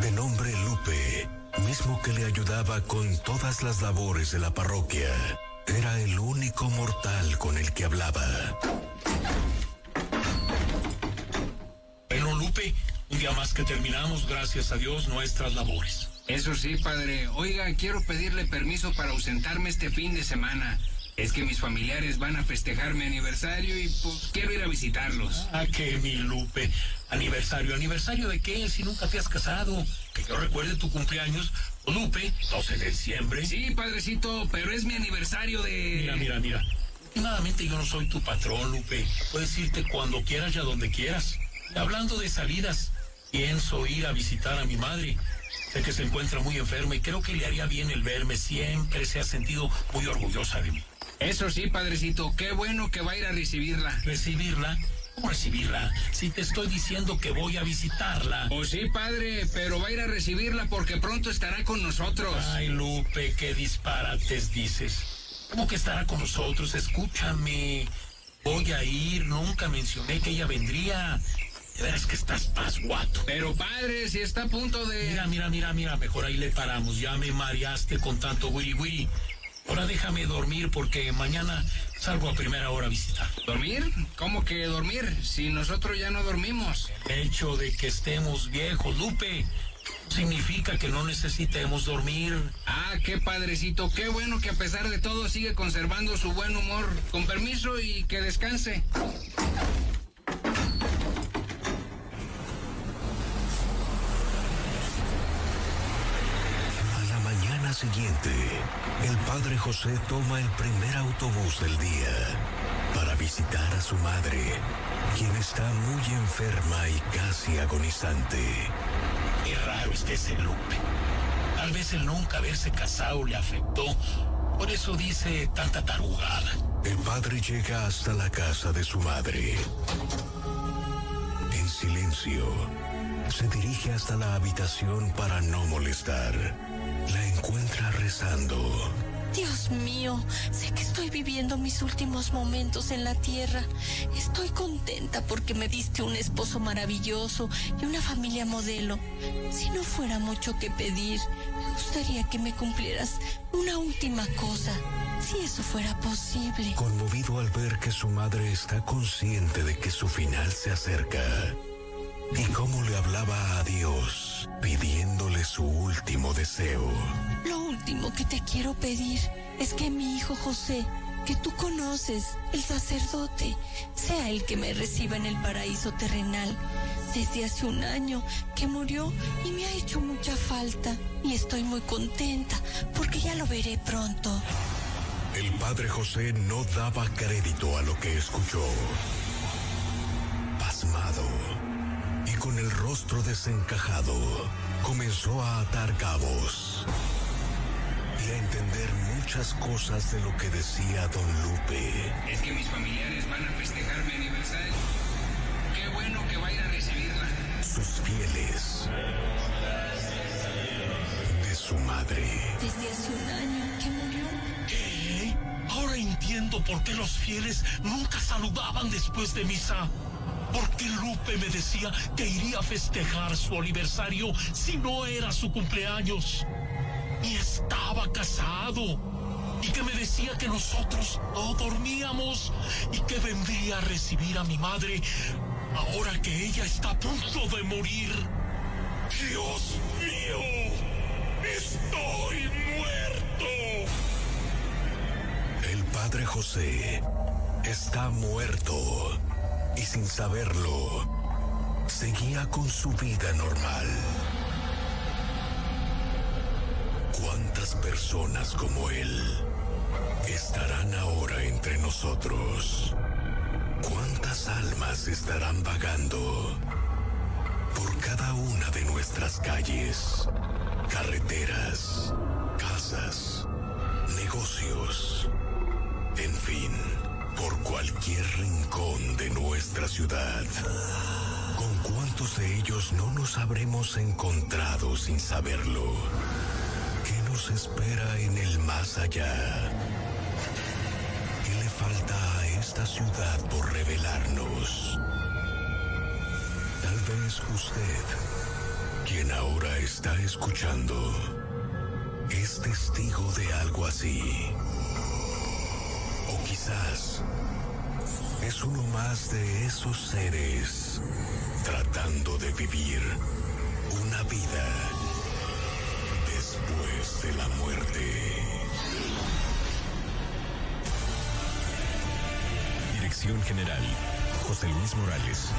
de nombre Lupe, mismo que le ayudaba con todas las labores de la parroquia, era el único mortal con el que hablaba. Día más que terminamos, gracias a Dios, nuestras labores. Eso sí, padre. Oiga, quiero pedirle permiso para ausentarme este fin de semana. Es que mis familiares van a festejar mi aniversario y pues quiero ir a visitarlos. Ah, que mi Lupe. Aniversario, ¿aniversario de qué? Si nunca te has casado. Que yo recuerde tu cumpleaños, Lupe, 12 de diciembre. Sí, padrecito, pero es mi aniversario de... Mira, mira, mira. Últimamente yo no soy tu patrón, Lupe. Puedes irte cuando quieras y a donde quieras. Hablando de salidas, pienso ir a visitar a mi madre. Sé que se encuentra muy enferma y creo que le haría bien el verme. Siempre se ha sentido muy orgullosa de mí. Eso sí, padrecito, qué bueno que va a ir a recibirla. ¿Recibirla? ¿Cómo recibirla? Si te estoy diciendo que voy a visitarla. Pues sí, padre, pero va a ir a recibirla porque pronto estará con nosotros. Ay, Lupe, qué disparates dices. ¿Cómo que estará con nosotros? Escúchame. Voy a ir, nunca mencioné que ella vendría. De veras que estás pasguato. Pero padre, si está a punto de... Mira, mira, mira, mira, mejor ahí le paramos. Ya me mareaste con tanto wiri wiri. Ahora déjame dormir porque mañana salgo a primera hora a visitar. ¿Dormir? ¿Cómo que dormir? Si nosotros ya no dormimos. El hecho de que estemos viejos, Lupe, significa que no necesitemos dormir. Ah, qué padrecito, qué bueno que a pesar de todo sigue conservando su buen humor. Con permiso y que descanse. Siguiente, el padre José toma el primer autobús del día para visitar a su madre, quien está muy enferma y casi agonizante. Qué raro esté ese Lupe. Tal vez el nunca haberse casado le afectó. Por eso dice tanta tarugada. El padre llega hasta la casa de su madre. En silencio, se dirige hasta la habitación para no molestar. La encuentra rezando. Dios mío, sé que estoy viviendo mis últimos momentos en la tierra. Estoy contenta porque me diste un esposo maravilloso y una familia modelo. Si no fuera mucho que pedir, me gustaría que me cumplieras una última cosa, si eso fuera posible. Conmovido al ver que su madre está consciente de que su final se acerca. Y cómo le hablaba a Dios, pidiéndole su último deseo. Lo último que te quiero pedir es que mi hijo José, que tú conoces, el sacerdote, sea el que me reciba en el paraíso terrenal. Desde hace un año que murió y me ha hecho mucha falta y estoy muy contenta porque ya lo veré pronto. El padre José no daba crédito a lo que escuchó. Y con el rostro desencajado, comenzó a atar cabos y a entender muchas cosas de lo que decía don Lupe. Es que mis familiares van a festejar mi aniversario. Qué bueno que va a ir a recibirla. Sus fieles de su madre. Desde hace un año que murió. ¿Qué? Ahora entiendo por qué los fieles nunca saludaban después de misa. Porque Lupe me decía que iría a festejar su aniversario si no era su cumpleaños. Y estaba casado. Y que me decía que nosotros no dormíamos y que vendría a recibir a mi madre ahora que ella está a punto de morir. Dios mío, estoy muerto. El padre José está muerto y sin saberlo, seguía con su vida normal. ¿Cuántas personas como él estarán ahora entre nosotros? ¿Cuántas almas estarán vagando por cada una de nuestras calles, carreteras, casas, negocios, en fin, por cualquier rincón de nuestra ciudad? ¿Con cuántos de ellos no nos habremos encontrado sin saberlo? ¿Qué nos espera en el más allá? ¿Qué le falta a esta ciudad por revelarnos? Tal vez usted, quien ahora está escuchando, es testigo de algo así. Es uno más de esos seres tratando de vivir una vida después de la muerte. Dirección General, José Luis Morales.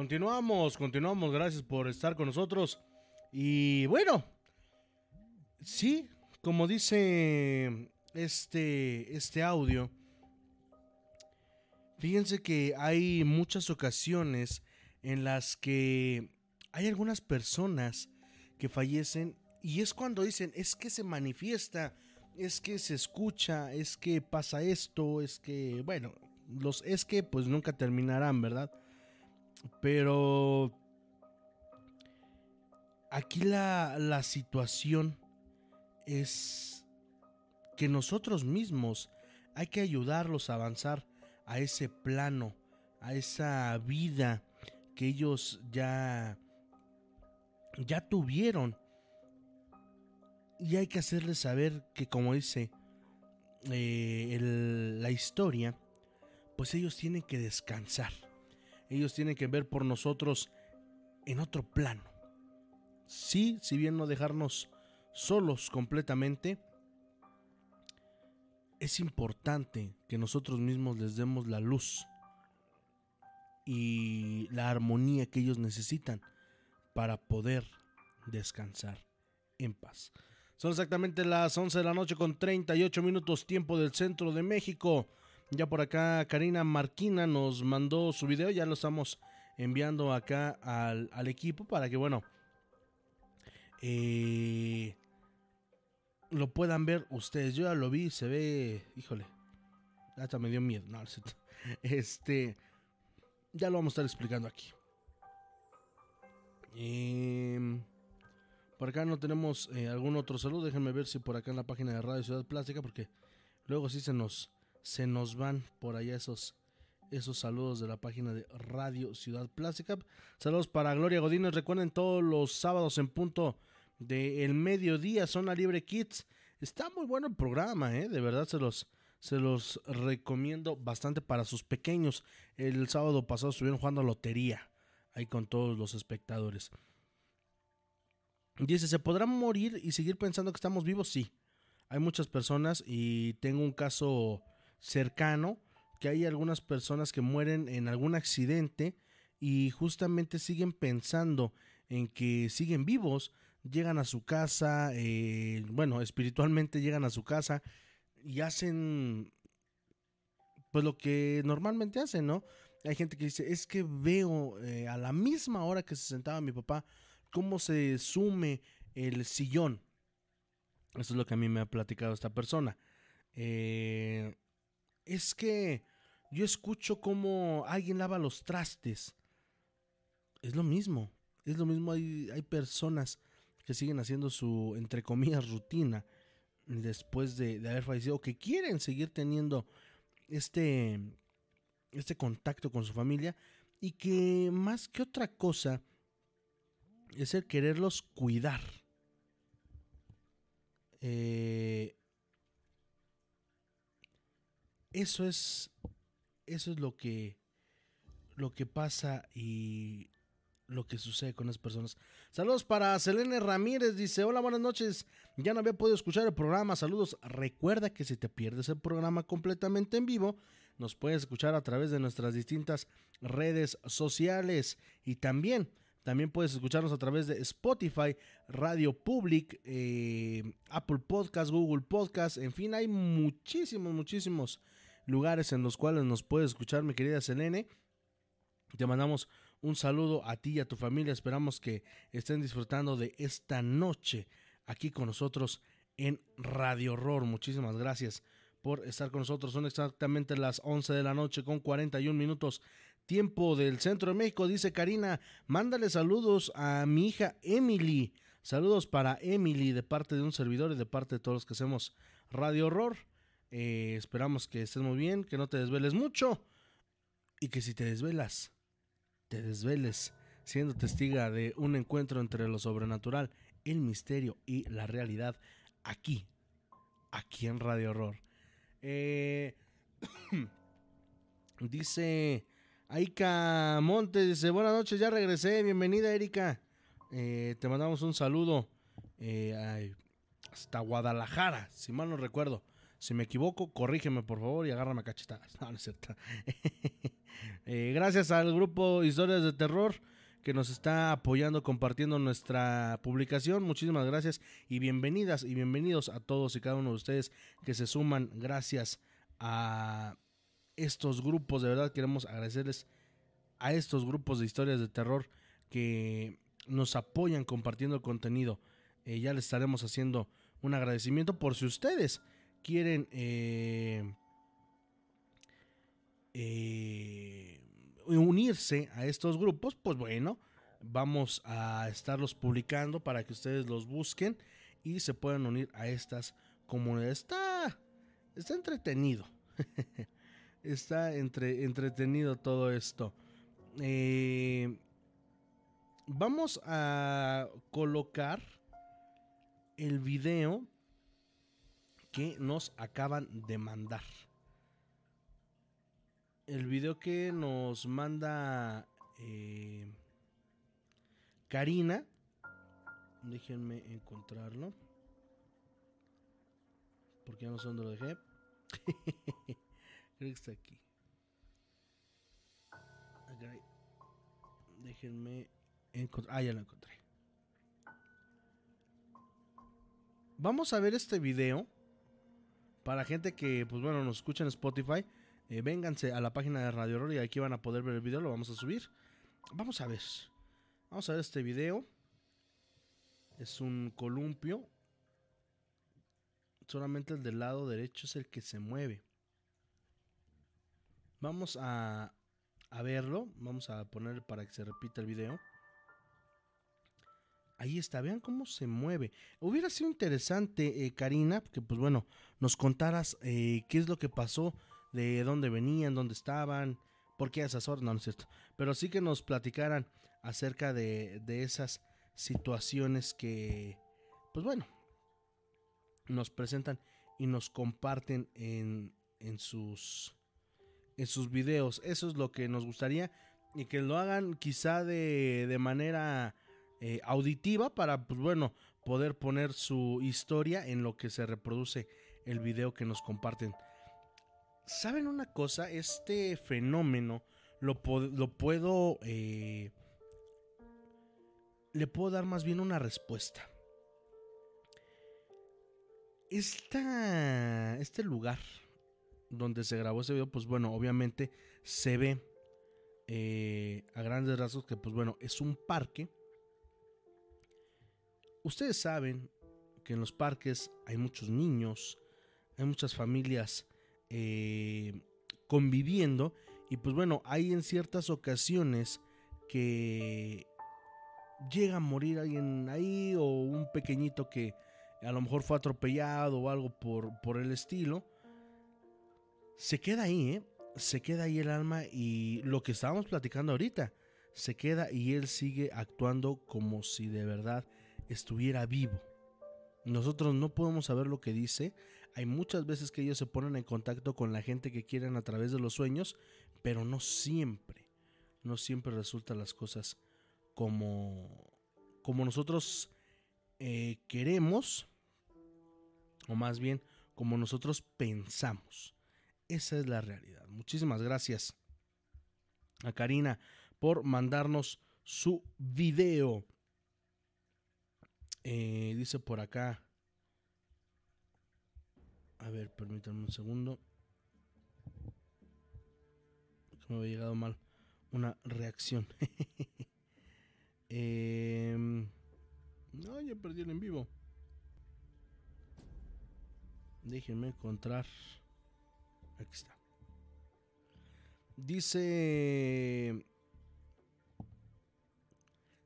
Continuamos, continuamos, gracias por estar con nosotros. Y bueno, sí, como dice este, este audio, fíjense que hay muchas ocasiones en las que hay algunas personas que fallecen y es cuando dicen, es que se manifiesta, es que se escucha, es que pasa esto, es que, bueno, los es que pues nunca terminarán, ¿verdad? Pero aquí la, la situación es que nosotros mismos hay que ayudarlos a avanzar a ese plano, a esa vida que ellos ya ya tuvieron. Y hay que hacerles saber que como dice eh, la historia pues ellos tienen que descansar ellos tienen que ver por nosotros en otro plano sí si bien no dejarnos solos completamente es importante que nosotros mismos les demos la luz y la armonía que ellos necesitan para poder descansar en paz. Son exactamente las 11 de la noche con 38 minutos tiempo del centro de México. Ya por acá Karina Marquina nos mandó su video, ya lo estamos enviando acá al, al equipo para que, bueno, eh, lo puedan ver ustedes. Yo ya lo vi, se ve, híjole, hasta me dio miedo. No, [laughs] este, ya lo vamos a estar explicando aquí. Em, por acá no tenemos eh, algún otro saludo. Déjenme ver si por acá en la página de Radio Ciudad Plástica, porque luego sí se nos, se nos van por allá esos, esos saludos de la página de Radio Ciudad Plástica. Saludos para Gloria Godínez. Recuerden todos los sábados en punto del mediodía, Zona Libre Kids. Está muy bueno el programa, ¿eh? de verdad se los, se los recomiendo bastante para sus pequeños. El sábado pasado estuvieron jugando lotería ahí con todos los espectadores. Dice, ¿se podrá morir y seguir pensando que estamos vivos? Sí. Hay muchas personas y tengo un caso cercano que hay algunas personas que mueren en algún accidente y justamente siguen pensando en que siguen vivos, llegan a su casa, eh, bueno, espiritualmente llegan a su casa y hacen pues lo que normalmente hacen, ¿no? Hay gente que dice, es que veo eh, a la misma hora que se sentaba mi papá, cómo se sume el sillón. Eso es lo que a mí me ha platicado esta persona. Eh, es que yo escucho cómo alguien lava los trastes. Es lo mismo, es lo mismo. Hay, hay personas que siguen haciendo su, entre comillas, rutina después de, haber fallecido, que quieren seguir teniendo este, este contacto con su familia y que más que otra cosa es el quererlos cuidar. Eh, eso es eso es lo que lo que pasa y lo que sucede con las personas. Saludos para Selene Ramírez, dice, hola, buenas noches, ya no había podido escuchar el programa, saludos, recuerda que si te pierdes el programa completamente en vivo, nos puedes escuchar a través de nuestras distintas redes sociales. Y también también puedes escucharnos a través de Spotify, Radio Public, eh, Apple Podcast, Google Podcast, en fin, hay muchísimos, muchísimos lugares en los cuales nos puedes escuchar, mi querida Selene. Te mandamos un saludo a ti y a tu familia. Esperamos que estén disfrutando de esta noche aquí con nosotros en Radio Horror. Muchísimas gracias por estar con nosotros. Son exactamente las 11 de la noche con 41 minutos tiempo del centro de México. Dice Karina, mándale saludos a mi hija Emily. Saludos para Emily de parte de un servidor y de parte de todos los que hacemos Radio Horror. Eh, esperamos que estés muy bien, que no te desveles mucho y que si te desvelas, te desveles siendo testiga de un encuentro entre lo sobrenatural, el misterio y la realidad aquí, aquí en Radio Horror. Eh, [coughs] dice Aika Montes, dice buenas noches, ya regresé, bienvenida Erika. Eh, te mandamos un saludo eh, hasta Guadalajara, si mal no recuerdo. Si me equivoco, corrígeme por favor y agárrame cachetadas. [laughs] No es cierto. [laughs] Eh, gracias al grupo Historias de Terror que nos está apoyando, compartiendo nuestra publicación. Muchísimas gracias y bienvenidas y bienvenidos a todos y cada uno de ustedes que se suman gracias a estos grupos. De verdad queremos agradecerles a estos grupos de historias de terror que nos apoyan compartiendo el contenido. Eh, ya les estaremos haciendo un agradecimiento por si ustedes quieren eh, eh, unirse a estos grupos, pues bueno, vamos a estarlos publicando para que ustedes los busquen y se puedan unir a estas comunidades. Está, está entretenido. [laughs] está entre, entretenido todo esto. Eh, vamos a colocar el video que nos acaban de mandar el video que nos manda eh, Karina. Déjenme encontrarlo. Porque ya no sé dónde lo dejé. [laughs] Creo que está aquí. Déjenme encontrar. Ah, ya lo encontré. Vamos a ver este video. Para gente que, pues bueno, nos escucha en Spotify. Eh, vénganse a la página de Radio Horror y aquí van a poder ver el video, lo vamos a subir. Vamos a ver. Vamos a ver este video. Es un columpio. Solamente el del lado derecho es el que se mueve. Vamos a, a verlo. Vamos a poner para que se repita el video. Ahí está, vean cómo se mueve. Hubiera sido interesante, eh, Karina, que pues bueno, nos contaras eh, qué es lo que pasó de dónde venían, dónde estaban, por qué a esas horas, no, no es cierto, pero sí que nos platicaran acerca de, de esas situaciones que, pues bueno, nos presentan y nos comparten en, en sus en sus videos. Eso es lo que nos gustaría y que lo hagan quizá de, de manera eh, auditiva para, pues bueno, poder poner su historia en lo que se reproduce el video que nos comparten. ¿Saben una cosa? Este fenómeno lo, lo puedo... Eh, le puedo dar más bien una respuesta. Esta, este lugar donde se grabó ese video, pues bueno, obviamente se ve eh, a grandes rasgos que, pues bueno, es un parque. Ustedes saben que en los parques hay muchos niños, hay muchas familias eh, conviviendo. Y pues bueno, hay en ciertas ocasiones que llega a morir alguien ahí o un pequeñito que a lo mejor fue atropellado o algo por, por el estilo. Se queda ahí, ¿eh? Se queda ahí el alma y lo que estábamos platicando ahorita, se queda y él sigue actuando como si de verdad estuviera vivo. Nosotros no podemos saber lo que dice, hay muchas veces que ellos se ponen en contacto con la gente que quieren a través de los sueños, pero no siempre, no siempre resultan las cosas como, como nosotros eh, queremos, o más bien como nosotros pensamos. Esa es la realidad. Muchísimas gracias a Karina por mandarnos su video. Eh, dice por acá. A ver, permítanme un segundo. me había llegado mal una reacción. [laughs] Em, no, ya perdí el en vivo. Déjenme encontrar. Aquí está. Dice.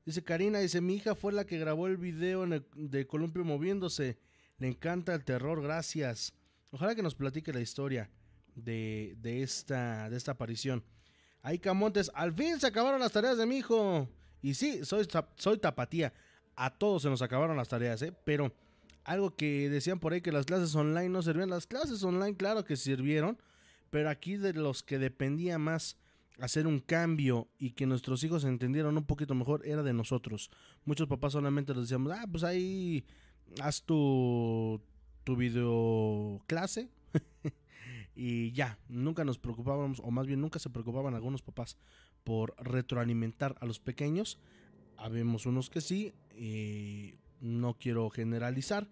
Dice Karina, dice, mi hija fue la que grabó el video de Columpio moviéndose. Le encanta el terror, gracias. Ojalá que nos platique la historia de, de, esta, de esta aparición. Ay, Camontes, al fin se acabaron las tareas de mi hijo. Y sí, soy, soy tapatía. A todos se nos acabaron las tareas, ¿eh? Pero algo que decían por ahí que las clases online no servían. Las clases online, claro que sirvieron. Pero aquí de los que dependía más hacer un cambio y que nuestros hijos entendieran un poquito mejor era de nosotros. Muchos papás solamente les decíamos, ah, pues ahí haz tu, tu video clase [laughs] y ya, nunca nos preocupábamos, o más bien nunca se preocupaban algunos papás por retroalimentar a los pequeños. Habemos unos que sí, eh, no quiero generalizar,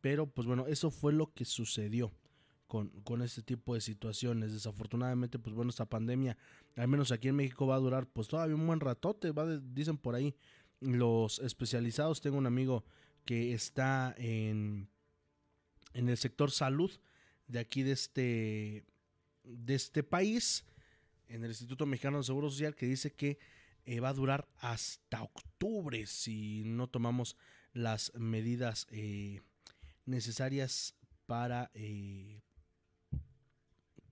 pero pues bueno, eso fue lo que sucedió con, con este tipo de situaciones. Desafortunadamente, pues bueno, esta pandemia, al menos aquí en México, va a durar pues todavía un buen ratote, va dicen por ahí los especializados. Tengo un amigo que está en, en el sector salud de aquí de este, de este país, en el Instituto Mexicano de Seguro Social, que dice que eh, va a durar hasta octubre si no tomamos las medidas eh, necesarias para eh,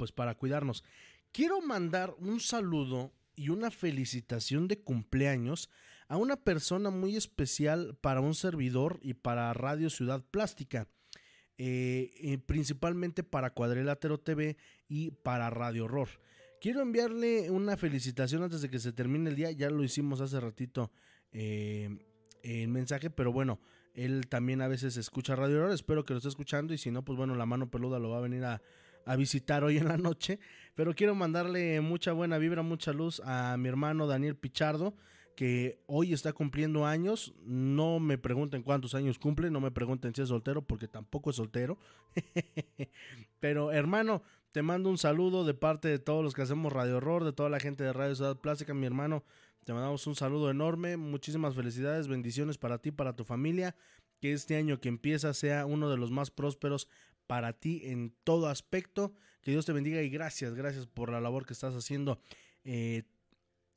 pues para cuidarnos. Quiero mandar un saludo y una felicitación de cumpleaños a una persona muy especial para un servidor y para Radio Ciudad Plástica. Eh, principalmente para Cuadrilátero TV y para Radio Horror. Quiero enviarle una felicitación antes de que se termine el día, ya lo hicimos hace ratito eh, en mensaje, pero bueno, él también a veces escucha Radio Horror, espero que lo esté escuchando y si no, pues bueno, la mano peluda lo va a venir a, a visitar hoy en la noche, pero quiero mandarle mucha buena vibra, mucha luz a mi hermano Daniel Pichardo, que hoy está cumpliendo años. No me pregunten cuántos años cumple, no me pregunten si es soltero, porque tampoco es soltero. [laughs] Pero hermano, te mando un saludo de parte de todos los que hacemos Radio Horror, de toda la gente de Radio Ciudad Plástica, mi hermano. Te mandamos un saludo enorme, muchísimas felicidades, bendiciones para ti, para tu familia. Que este año que empieza sea uno de los más prósperos para ti en todo aspecto. Que Dios te bendiga y gracias, gracias por la labor que estás haciendo. Eh,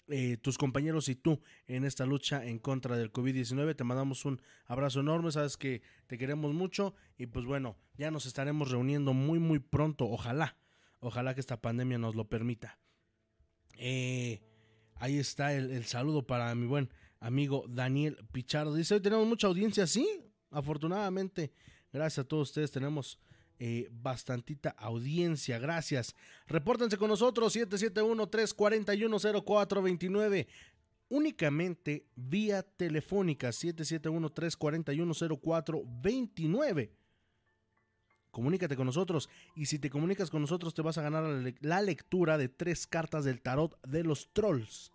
eh, tus compañeros y tú en esta lucha en contra del COVID-19. Te mandamos un abrazo enorme, sabes que te queremos mucho y pues bueno, ya nos estaremos reuniendo muy muy pronto, ojalá, ojalá que esta pandemia nos lo permita. Eh, ahí está el, el, saludo para mi buen amigo Daniel Pichardo. Dice, hoy tenemos mucha audiencia, sí, afortunadamente, gracias a todos ustedes tenemos eh, bastantita audiencia. Gracias. Repórtense con nosotros 771-341-0429. Únicamente vía telefónica 771-341-0429. Comunícate con nosotros y si te comunicas con nosotros te vas a ganar la lectura de tres cartas del tarot de los trolls.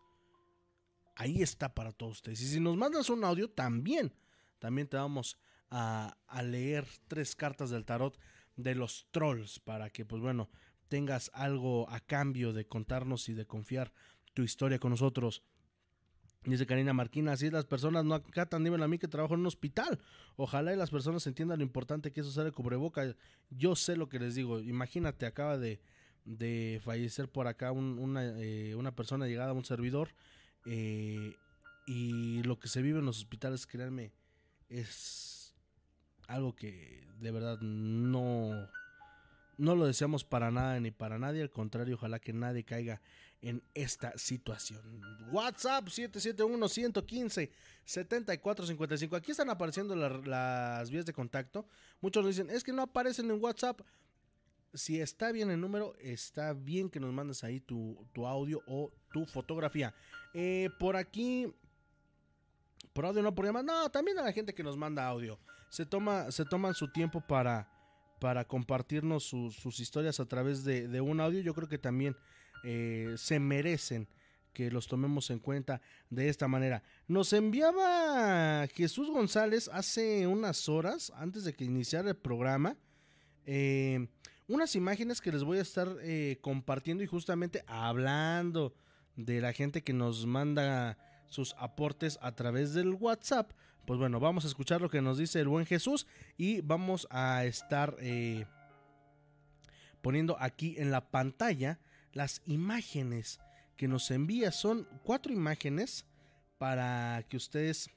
Ahí está para todos ustedes. Y si nos mandas un audio también, también te vamos a, a leer tres cartas del tarot de los trolls para que pues bueno tengas algo a cambio de contarnos y de confiar tu historia con nosotros. Dice Karina Marquina, así las personas no acatan, dímelo a mí que trabajo en un hospital. Ojalá y las personas entiendan lo importante que es usar el cubreboca. Yo sé lo que les digo. Imagínate, acaba de, de fallecer por acá una, eh, una, persona llegada a un servidor. Eh, y lo que se vive en los hospitales, créanme, es algo que de verdad no, no lo deseamos para nada ni para nadie. Al contrario, ojalá que nadie caiga en esta situación. WhatsApp 771-115-7455. Aquí están apareciendo las vías de contacto. Muchos dicen, es que no aparecen en WhatsApp. Si está bien el número, está bien que nos mandes ahí tu, audio o tu fotografía. Eh, por aquí, por audio no por llamar. No, también a la gente que nos manda audio se, toma, se toman su tiempo para, para compartirnos sus, historias a través de, de, un audio. Yo creo que también eh, se merecen que los tomemos en cuenta de esta manera. Nos enviaba Jesús González hace unas horas, antes de que iniciara el programa, eh, unas imágenes que les voy a estar eh, compartiendo y justamente hablando de la gente que nos manda sus aportes a través del WhatsApp. Pues bueno, vamos a escuchar lo que nos dice el buen Jesús y vamos a estar eh, poniendo aquí en la pantalla las imágenes que nos envía. Son cuatro imágenes para que ustedes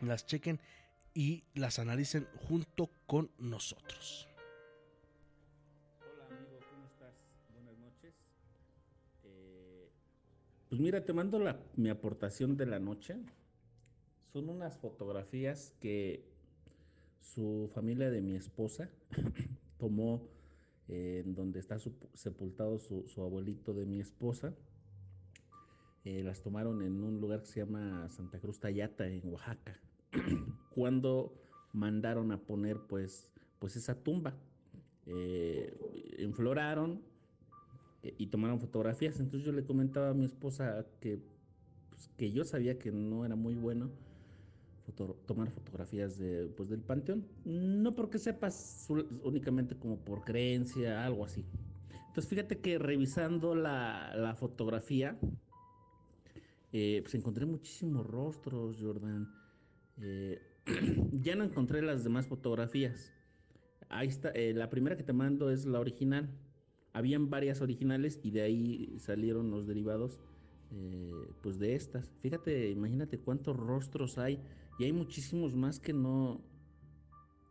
las chequen y las analicen junto con nosotros. Hola ¿cómo estás? Buenas noches. Eh, pues mira, te mando la, mi aportación de la noche. Son unas fotografías que su familia de mi esposa [coughs] tomó eh, en donde está sepultado su, su, abuelito de mi esposa. Eh, las tomaron en un lugar que se llama Santa Cruz Tayata, en Oaxaca, [coughs] cuando mandaron a poner pues, pues esa tumba. Eh, enfloraron eh, y tomaron fotografías. Entonces yo le comentaba a mi esposa que, pues, que yo sabía que no era muy bueno tomar fotografías de, pues, del panteón. No porque sepas únicamente como por creencia, algo así. Entonces fíjate que revisando la, la fotografía, eh, pues encontré muchísimos rostros, Jordan. Eh, [clears throat] ya no encontré las demás fotografías. Ahí está, eh, la primera que te mando es la original. Habían varias originales y de ahí salieron los derivados pues de estas. Fíjate, imagínate cuántos rostros hay y hay muchísimos más que no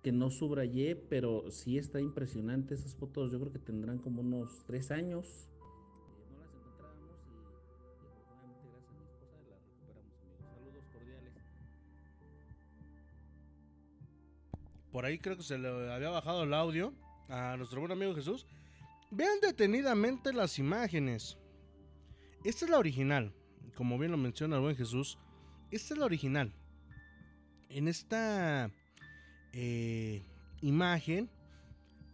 que no subrayé, pero sí está impresionante esas fotos. Yo creo que tendrán como unos tres años. Eh, no las encontrábamos y, y afortunadamente gracias a mi esposa las recuperamos, amigos. Saludos cordiales. Por ahí creo que se le había bajado el audio a nuestro buen amigo Jesús. Vean detenidamente las imágenes. Esta es la original, como bien lo menciona el buen Jesús. Esta es la original. En esta eh, imagen,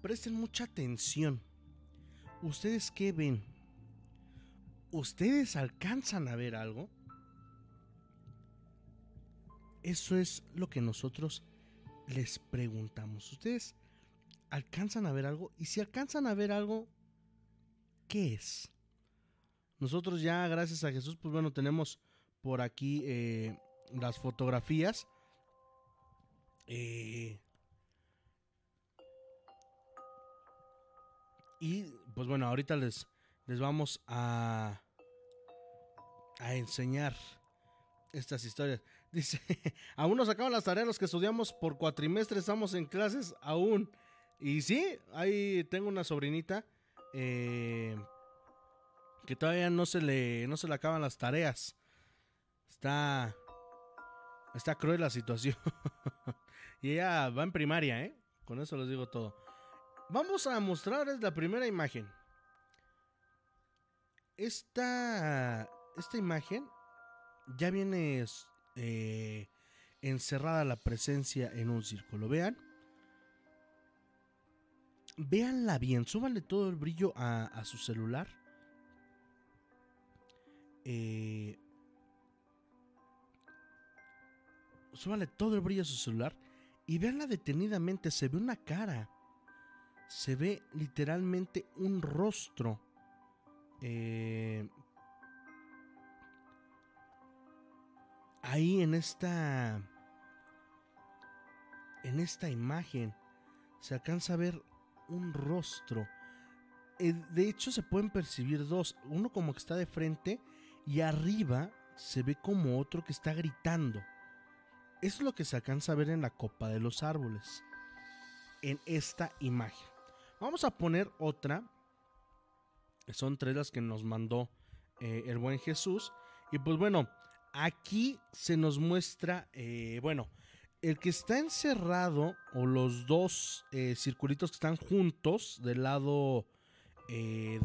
presten mucha atención. ¿Ustedes qué ven? ¿Ustedes alcanzan a ver algo? Eso es lo que nosotros les preguntamos. ¿Ustedes alcanzan a ver algo? Y si alcanzan a ver algo, ¿qué es? Nosotros ya, gracias a Jesús, pues bueno, tenemos por aquí eh, las fotografías. Eh, y pues bueno, ahorita les, les vamos a, a enseñar estas historias. [laughs] Dice, aún nos acaban las tareas los que estudiamos por cuatrimestre, estamos en clases aún. Y sí, ahí tengo una sobrinita eh, que todavía no se le no se le acaban las tareas. Está está cruel la situación. [laughs] y ella va en primaria, ¿eh? Con eso les digo todo. Vamos a mostrarles la primera imagen. Esta esta imagen ya viene eh, encerrada la presencia en un círculo. Vean. Véanla bien. Súbanle todo el brillo a, a su celular. Eh, súbanle todo el brillo a su celular. Y véanla detenidamente. Se ve una cara. Se ve literalmente un rostro. Eh, ahí en esta en esta imagen se alcanza a ver un rostro. Eh, de hecho se pueden percibir dos, uno como que está de frente y arriba se ve como otro que está gritando. Es lo que se alcanza a ver en la copa de los árboles. En esta imagen. Vamos a poner otra. Son tres las que nos mandó eh, el buen Jesús. Y pues bueno, aquí se nos muestra, eh, bueno, el que está encerrado o los dos eh, circulitos que están juntos del lado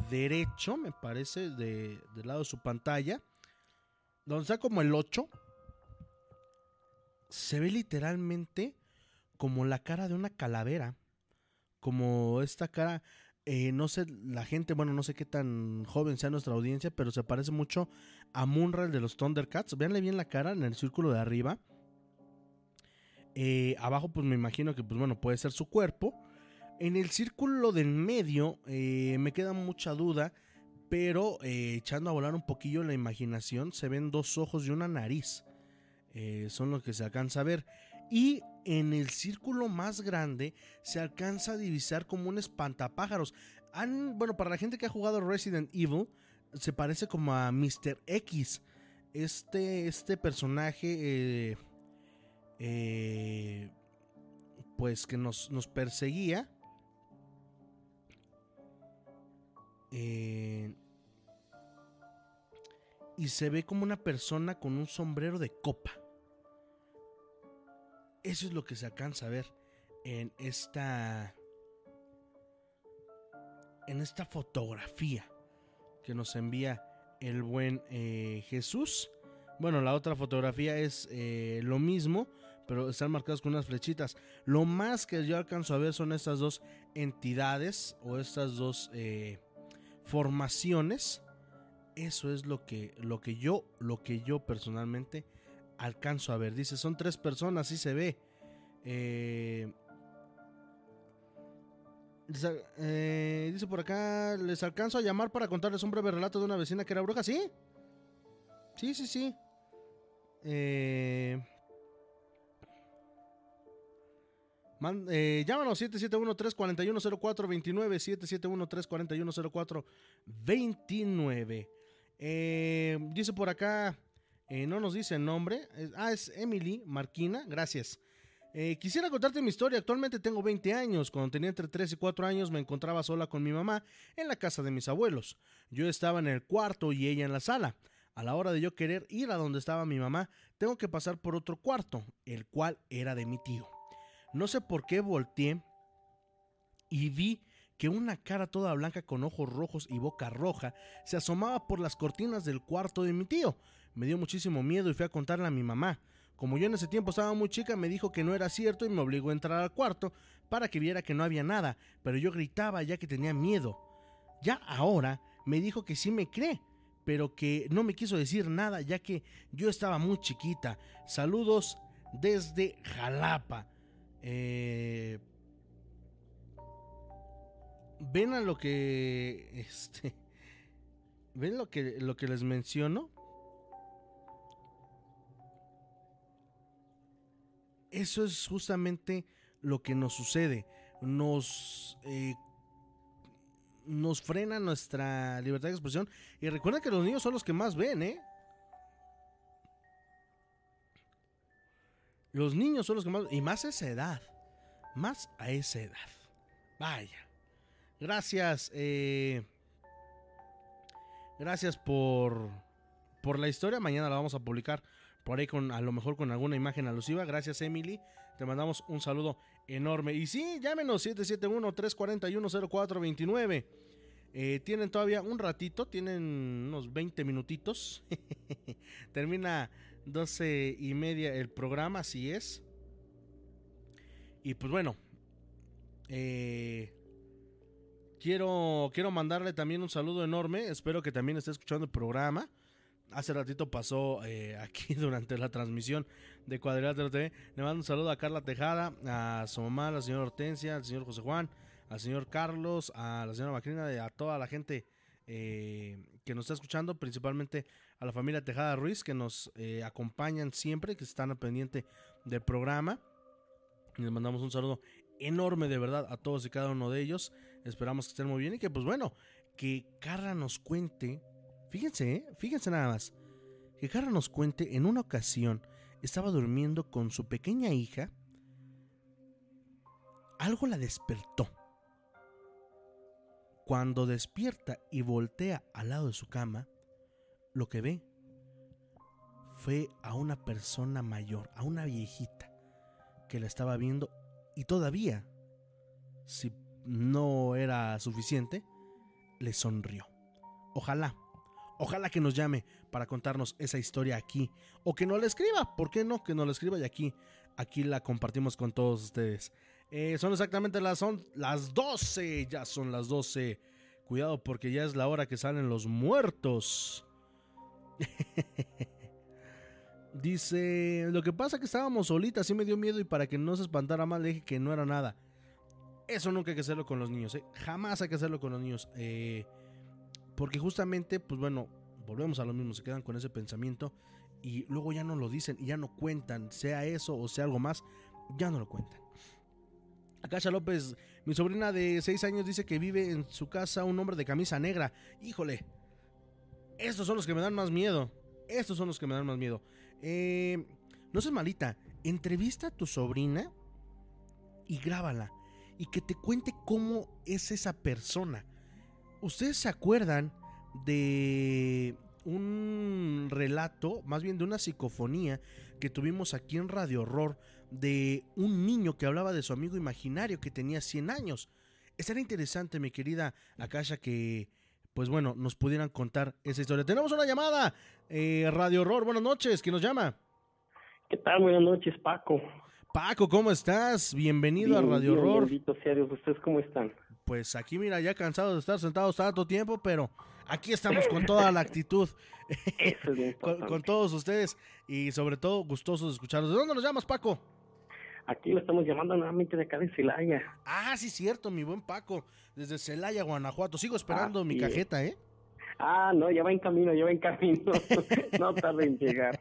derecho, me parece, de, del lado de su pantalla, donde está como el 8, se ve literalmente como la cara de una calavera, como esta cara, eh, no sé, la gente, bueno, no sé qué tan joven sea nuestra audiencia, pero se parece mucho a Munra, de los Thundercats. Véanle bien la cara en el círculo de arriba. Eh, abajo, pues me imagino que, pues bueno, puede ser su cuerpo. En el círculo del medio eh, me queda mucha duda, pero echando a volar un poquillo la imaginación, se ven dos ojos y una nariz. Son los que se alcanza a ver. Y en el círculo más grande se alcanza a divisar como un espantapájaros. bueno, para la gente que ha jugado Resident Evil, se parece como a Mr. X. Este, este personaje, eh, eh, pues que nos, nos perseguía. Eh, y se ve como una persona con un sombrero de copa. Eso es lo que se alcanza a ver en esta en esta fotografía que nos envía el buen eh, Jesús. Bueno, la otra fotografía es eh, lo mismo, pero están marcadas con unas flechitas. Lo más que yo alcanzo a ver son estas dos entidades o estas dos eh, formaciones. Eso es lo que, lo que yo, lo que yo personalmente alcanzo a ver. Dice, son tres personas, sí se ve. Eh, eh, dice por acá, les alcanzo a llamar para contarles un breve relato de una vecina que era bruja, ¿sí? Sí, sí, sí. Eh, eh, llámanos 771-341-0429, 771-341-0429. Eh, dice por acá, eh, no nos dice el nombre. ah, es Emily Marquina. Gracias. Eh, quisiera contarte mi historia. Actualmente tengo 20 años. Cuando tenía entre 3 y 4 años me encontraba sola con mi mamá en la casa de mis abuelos. Yo estaba en el cuarto y ella en la sala. A la hora de yo querer ir a donde estaba mi mamá, tengo que pasar por otro cuarto, el cual era de mi tío. No sé por qué volteé y vi que una cara toda blanca con ojos rojos y boca roja se asomaba por las cortinas del cuarto de mi tío. Me dio muchísimo miedo y fui a contarle a mi mamá. Como yo en ese tiempo estaba muy chica, me dijo que no era cierto y me obligó a entrar al cuarto para que viera que no había nada, pero yo gritaba ya que tenía miedo. Ya ahora me dijo que sí me cree, pero que no me quiso decir nada ya que yo estaba muy chiquita. Saludos desde Jalapa. Eh, ven a lo que este [laughs] ven lo que lo que les menciono eso es justamente lo que nos sucede. Nos, eh, nos frena nuestra libertad de expresión. Y recuerda que los niños son los que más ven, ¿eh? Los niños son los que más... Y más a esa edad. Más a esa edad. Vaya. Gracias. Eh, gracias por, por la historia. Mañana la vamos a publicar por ahí con a lo mejor con alguna imagen alusiva. Gracias Emily, te mandamos un saludo enorme. Y sí, llámenos 771-341-0429. Eh, tienen todavía un ratito, tienen unos 20 minutitos. [laughs] Termina 12 y media el programa, así es. Y pues bueno, eh, quiero, quiero mandarle también un saludo enorme. Espero que también esté escuchando el programa hace ratito pasó eh, [laughs] aquí durante la transmisión de Cuadrilátero TV. Le mando un saludo a Carla Tejada, a su mamá, a la señora Hortensia, al señor José Juan, al señor Carlos, a la señora Macrina, a toda la gente eh, que nos está escuchando, principalmente a la familia Tejada Ruiz, que nos eh, acompañan siempre, que están al pendiente del programa. Les mandamos un saludo enorme de verdad a todos y cada uno de ellos. Esperamos que estén muy bien y que pues bueno, que Carla nos cuente Fíjense, ¿eh? fíjense nada más. Que Carla nos cuente, en una ocasión estaba durmiendo con su pequeña hija. Algo la despertó. Cuando despierta y voltea al lado de su cama, lo que ve fue a una persona mayor, a una viejita, que la estaba viendo y todavía, si no era suficiente, le sonrió. Ojalá Ojalá que nos llame para contarnos esa historia aquí. O que nos la escriba. ¿Por qué no? Que nos la escriba y aquí, aquí la compartimos con todos ustedes. Eh, son exactamente las, son las 12. Ya son las 12. Cuidado porque ya es la hora que salen los muertos. [laughs] Dice, lo que pasa que estábamos solitas, sí me dio miedo y para que no se espantara más le dije que no era nada. Eso nunca hay que hacerlo con los niños, ¿eh? jamás hay que hacerlo con los niños. Eh, porque justamente, pues bueno, volvemos a lo mismo, se quedan con ese pensamiento y luego ya no lo dicen y ya no cuentan, sea eso o sea algo más, ya no lo cuentan. Akasha López, mi sobrina de 6 años dice que vive en su casa un hombre de camisa negra. Híjole, estos son los que me dan más miedo. Estos son los que me dan más miedo. Eh, no seas malita, entrevista a tu sobrina y grábala. Y que te cuente cómo es esa persona. ¿Ustedes se acuerdan de un relato, más bien de una psicofonía que tuvimos aquí en Radio Horror de un niño que hablaba de su amigo imaginario que tenía 100 años? Estaría interesante, mi querida Akasha, que pues bueno, nos pudieran contar esa historia. Tenemos una llamada, eh, Radio Horror, buenas noches, ¿quién nos llama? ¿Qué tal? Buenas noches, Paco. Paco, ¿cómo estás? Bienvenido a Radio Horror. Bendito sea Dios, ¿ustedes cómo están? Pues aquí, mira, ya cansado de estar sentados tanto tiempo, pero aquí estamos con toda la [laughs] actitud. Eso es [laughs] con, con todos ustedes y sobre todo gustosos de escucharlos. ¿De dónde nos llamas, Paco? Aquí lo estamos llamando nuevamente de acá de Celaya. Ah, sí, cierto, mi buen Paco. Desde Celaya, Guanajuato. Sigo esperando mi cajeta, ¿eh? Ah, no, ya va en camino, ya va en camino. [laughs] no tarda en llegar.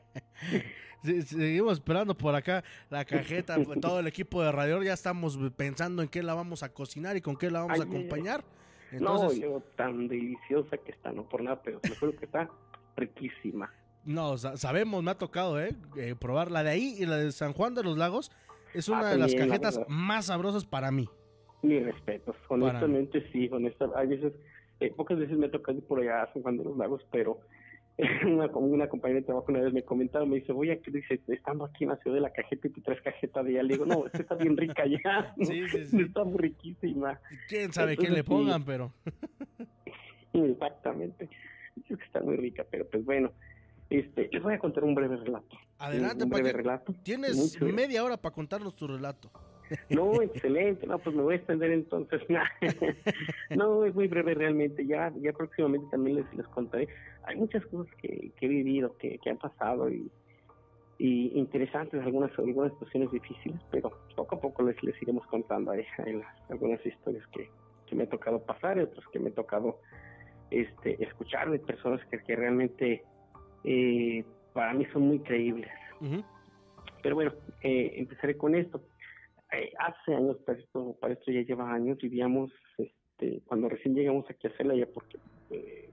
Seguimos esperando por acá la cajeta. pues, todo el equipo de Radio ya estamos pensando en qué la vamos a cocinar y con qué la vamos a Ay, acompañar. No, yo tan deliciosa que está, no por nada, pero te juro que está riquísima. no, sa- sabemos, me ha tocado, ¿eh? Eh, probar la de ahí y la de San Juan de los Lagos. Es Ah, una de las la cajetas más sabrosas para mí. Mis respetos, honestamente sí, honesta, hay veces, eh, pocas veces me ha tocado ir por allá a San Juan de los Lagos, pero [laughs] una, una compañera de trabajo una vez me comentaba, me dice, voy a que dice, estando aquí en la ciudad de la cajeta y tú traes cajeta de allá, le digo, no, esta está bien rica ya, [laughs] Sí, sí, [laughs] sí. está muy riquísima. Quién sabe qué le sí, pongan, pero. Exactamente, es que está muy rica, pero pues bueno, este, les voy a contar un breve relato. Adelante, un breve relato. Tienes Mucho- media hora para contarnos tu relato. [laughs] No, excelente, no, pues me voy a extender entonces. [laughs] no, es muy breve realmente, ya ya próximamente también les, les contaré. Hay muchas cosas que, que he vivido, que, que han pasado y, y interesantes, algunas algunas situaciones difíciles, pero poco a poco les, les iremos contando ahí, ahí las- algunas historias que, que me ha tocado pasar y otras que me ha tocado este escuchar de personas que, que realmente eh, para mí son muy creíbles. Pero bueno, eh, empezaré con esto. Eh, hace años, para esto, para esto ya lleva años, vivíamos, este, cuando recién llegamos aquí a Celaya, porque eh,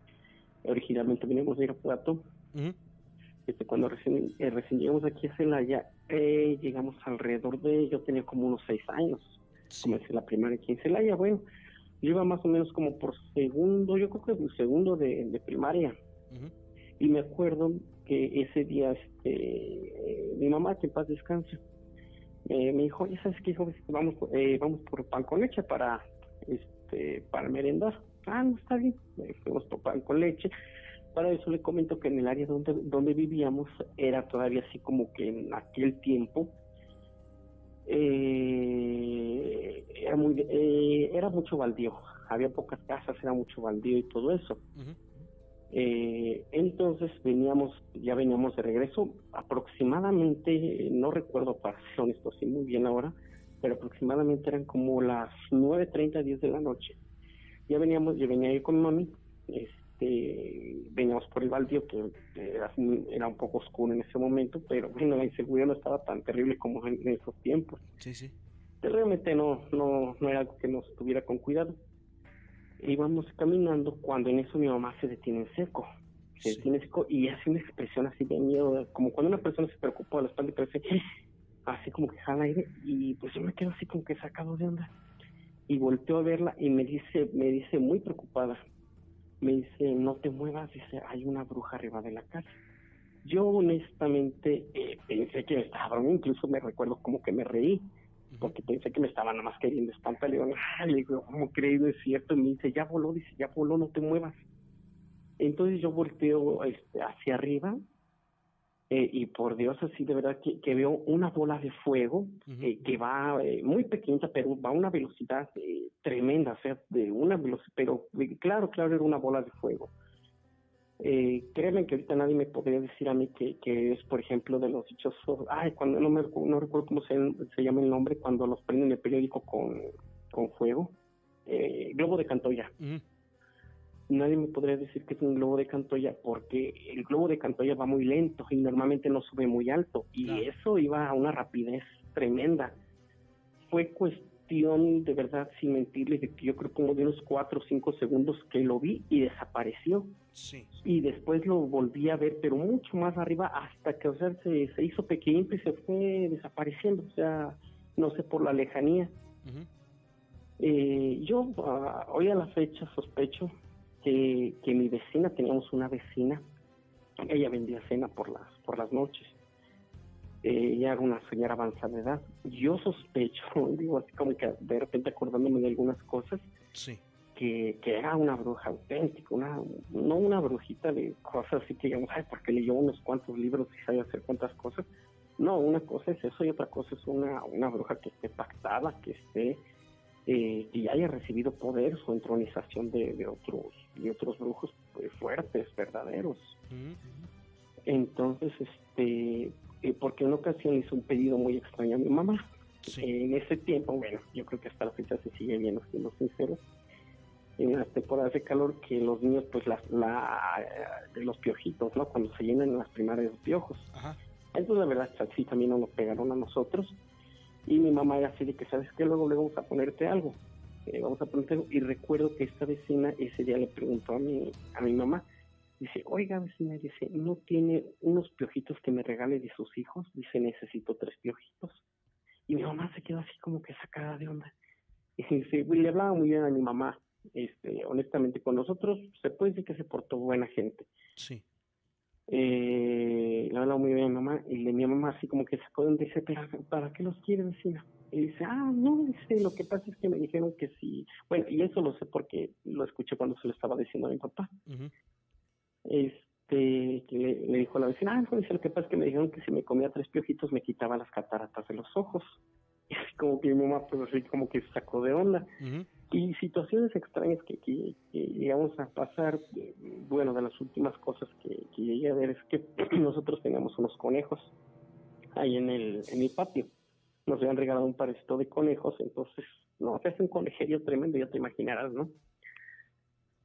originalmente veníamos de Irapuato, este, cuando recién, eh, recién llegamos aquí a Celaya, eh, llegamos alrededor de, yo tenía como unos seis años, comencé la primaria aquí en Celaya, bueno, yo iba más o menos como por segundo, yo creo que segundo de, de primaria, y me acuerdo que ese día este mi mamá que en paz descanse eh, me dijo ya sabes qué hijo vamos por- eh, vamos por pan con leche para este para merendar ah no está bien Eh, fuimos por pan con leche para eso le comento que en el área donde donde vivíamos era todavía así como que en aquel tiempo eh, era muy eh, era mucho baldío. Había pocas casas era mucho baldío y todo eso eh, entonces veníamos, ya veníamos de regreso, aproximadamente, eh, no recuerdo para ser honesto, sí muy bien ahora, pero aproximadamente eran como las 9.30, 10 de la noche. Ya veníamos, yo venía yo con mi mami, este, veníamos por el baldío, que era, era un poco oscuro en ese momento, pero bueno, la inseguridad no estaba tan terrible como en, en esos tiempos. Sí, sí. Pero realmente no, no, no era algo que nos tuviera con cuidado íbamos caminando cuando en eso mi mamá se detiene en seco. Se detiene seco y hace una expresión así de miedo, como cuando una persona se preocupa de la espalda y parece así como que jala aire y pues yo me quedo así como que sacado de onda. Y volteo a verla y me dice, me dice muy preocupada, me dice, no te muevas, dice, hay una bruja arriba de la casa. Yo honestamente eh, pensé que me estaba bromeando, incluso me recuerdo como que me reí, porque pensé que me estaba nada más queriendo espantar. Le digo, ah, le digo, ¿cómo creído es cierto? Y me dice, ya voló, dice, ya voló, no te muevas. Entonces yo volteo este, hacia arriba Eh, y por Dios, así de verdad que, que veo una bola de fuego eh, que va eh, muy pequeña, pero va a una velocidad tremenda, o sea, de una velocidad, pero claro, claro, era una bola de fuego. Eh, créanme que ahorita nadie me podría decir a mí que, que es, por ejemplo, de los dichosos, ay, cuando no me no recuerdo cómo se, se llama el nombre, cuando los prenden el periódico con, con fuego, eh, globo de Cantoya. Nadie me podría decir que es un globo de Cantoya porque el globo de Cantoya va muy lento y normalmente no sube muy alto y eso iba a una rapidez tremenda. Fue cuestión de verdad, sin mentirles, de que yo creo como de unos cuatro o cinco segundos que lo vi y desapareció. Sí. Y después lo volví a ver, pero mucho más arriba hasta que o sea, se, se hizo pequeñito y se fue desapareciendo. O sea, no sé por la lejanía. Eh, yo ah, hoy a la fecha sospecho que, que mi vecina, teníamos una vecina, ella vendía cena por las, por las noches. Eh, ella era una señora avanzada de edad. Yo sospecho, [laughs] digo así como que de repente acordándome de algunas cosas, Sí. que, que era una bruja auténtica, una, no una brujita de cosas así que digamos, ay, porque leyó unos cuantos libros y sabe hacer cuantas cosas. No, una cosa es eso y otra cosa es una, una bruja que esté pactada, que esté, eh, ya haya recibido poder, su entronización de, de otros, de otros brujos pues, fuertes, verdaderos. Entonces, este, eh, porque en una ocasión hizo un pedido muy extraño a mi mamá. Eh, en ese tiempo, bueno, yo creo que hasta la fecha se sigue viendo, siendo sincero, en las temporadas de calor que los niños, pues, las, la, de los piojitos, ¿no? Cuando se llenan las primarias de piojos. Entonces, la verdad, sí, también nos lo pegaron a nosotros. Y mi mamá era así de que, ¿sabes qué? Luego le vamos a ponerte algo. Eh, vamos a ponerte algo. Y recuerdo que esta vecina ese día le preguntó a mi, a mi mamá, dice, oiga vecina, dice, ¿no tiene unos piojitos que me regale de sus hijos? Dice, necesito tres piojitos. Y mi mamá se quedó así como que sacada de onda. Y dice, "Güey, le hablaba muy bien a mi mamá. Este, honestamente, con nosotros se puede decir que se portó buena gente. Sí. Eh, le hablaba muy bien a mi mamá y le, mi mamá así como que sacó de onda y dice, ¿pero para qué los quiere vecina? Y dice, ah, no, dice, lo que pasa es que me dijeron que sí. Bueno, y eso lo sé porque lo escuché cuando se lo estaba diciendo a mi papá. Este, que le, le dijo a la vecina, ah, dice, lo que pasa es que me dijeron que si me comía tres piojitos me quitaba las cataratas de los ojos. [laughs] Y así como que mi mamá, pues así como que se sacó de onda. Y situaciones extrañas que, que, que llegamos a pasar, bueno, de las últimas cosas que, que llegué a ver es que [clears throat] nosotros teníamos unos conejos ahí en el, en el patio. Nos habían regalado un parecito de conejos, entonces, no, es un conejerio tremendo, ya te imaginarás, ¿no?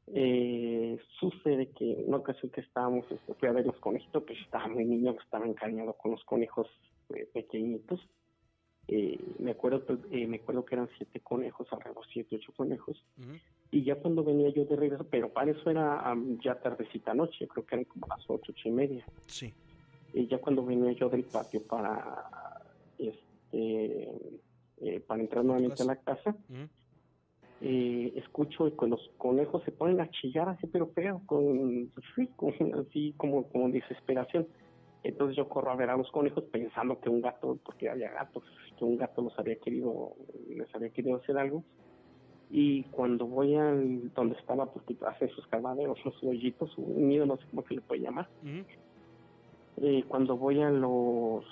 Eh, sucede que una ocasión que estábamos, este, fui a ver los conejitos, pues estaba muy niño, estaba encariñado con los conejos eh, pequeñitos. Eh, me acuerdo eh, me acuerdo que eran siete conejos, alrededor siete, ocho conejos. Y ya cuando venía yo de regreso, pero para eso era am, ya tardecita noche, creo que eran como las ocho, ocho y media. Sí. Y ya cuando venía yo del patio para este eh, para entrar nuevamente a la casa, eh, escucho que los conejos se ponen a chillar así pero feo, con, sí, con- [laughs] así como, como desesperación. Entonces yo corro a ver a los conejos pensando que un gato, porque había gatos, que un gato los había querido, les había querido hacer algo. Y cuando voy al donde estaba, porque hacen sus calvaderos, [laughs] los hoyitos, un nido, no sé cómo se le puede llamar. Eh, cuando voy a los,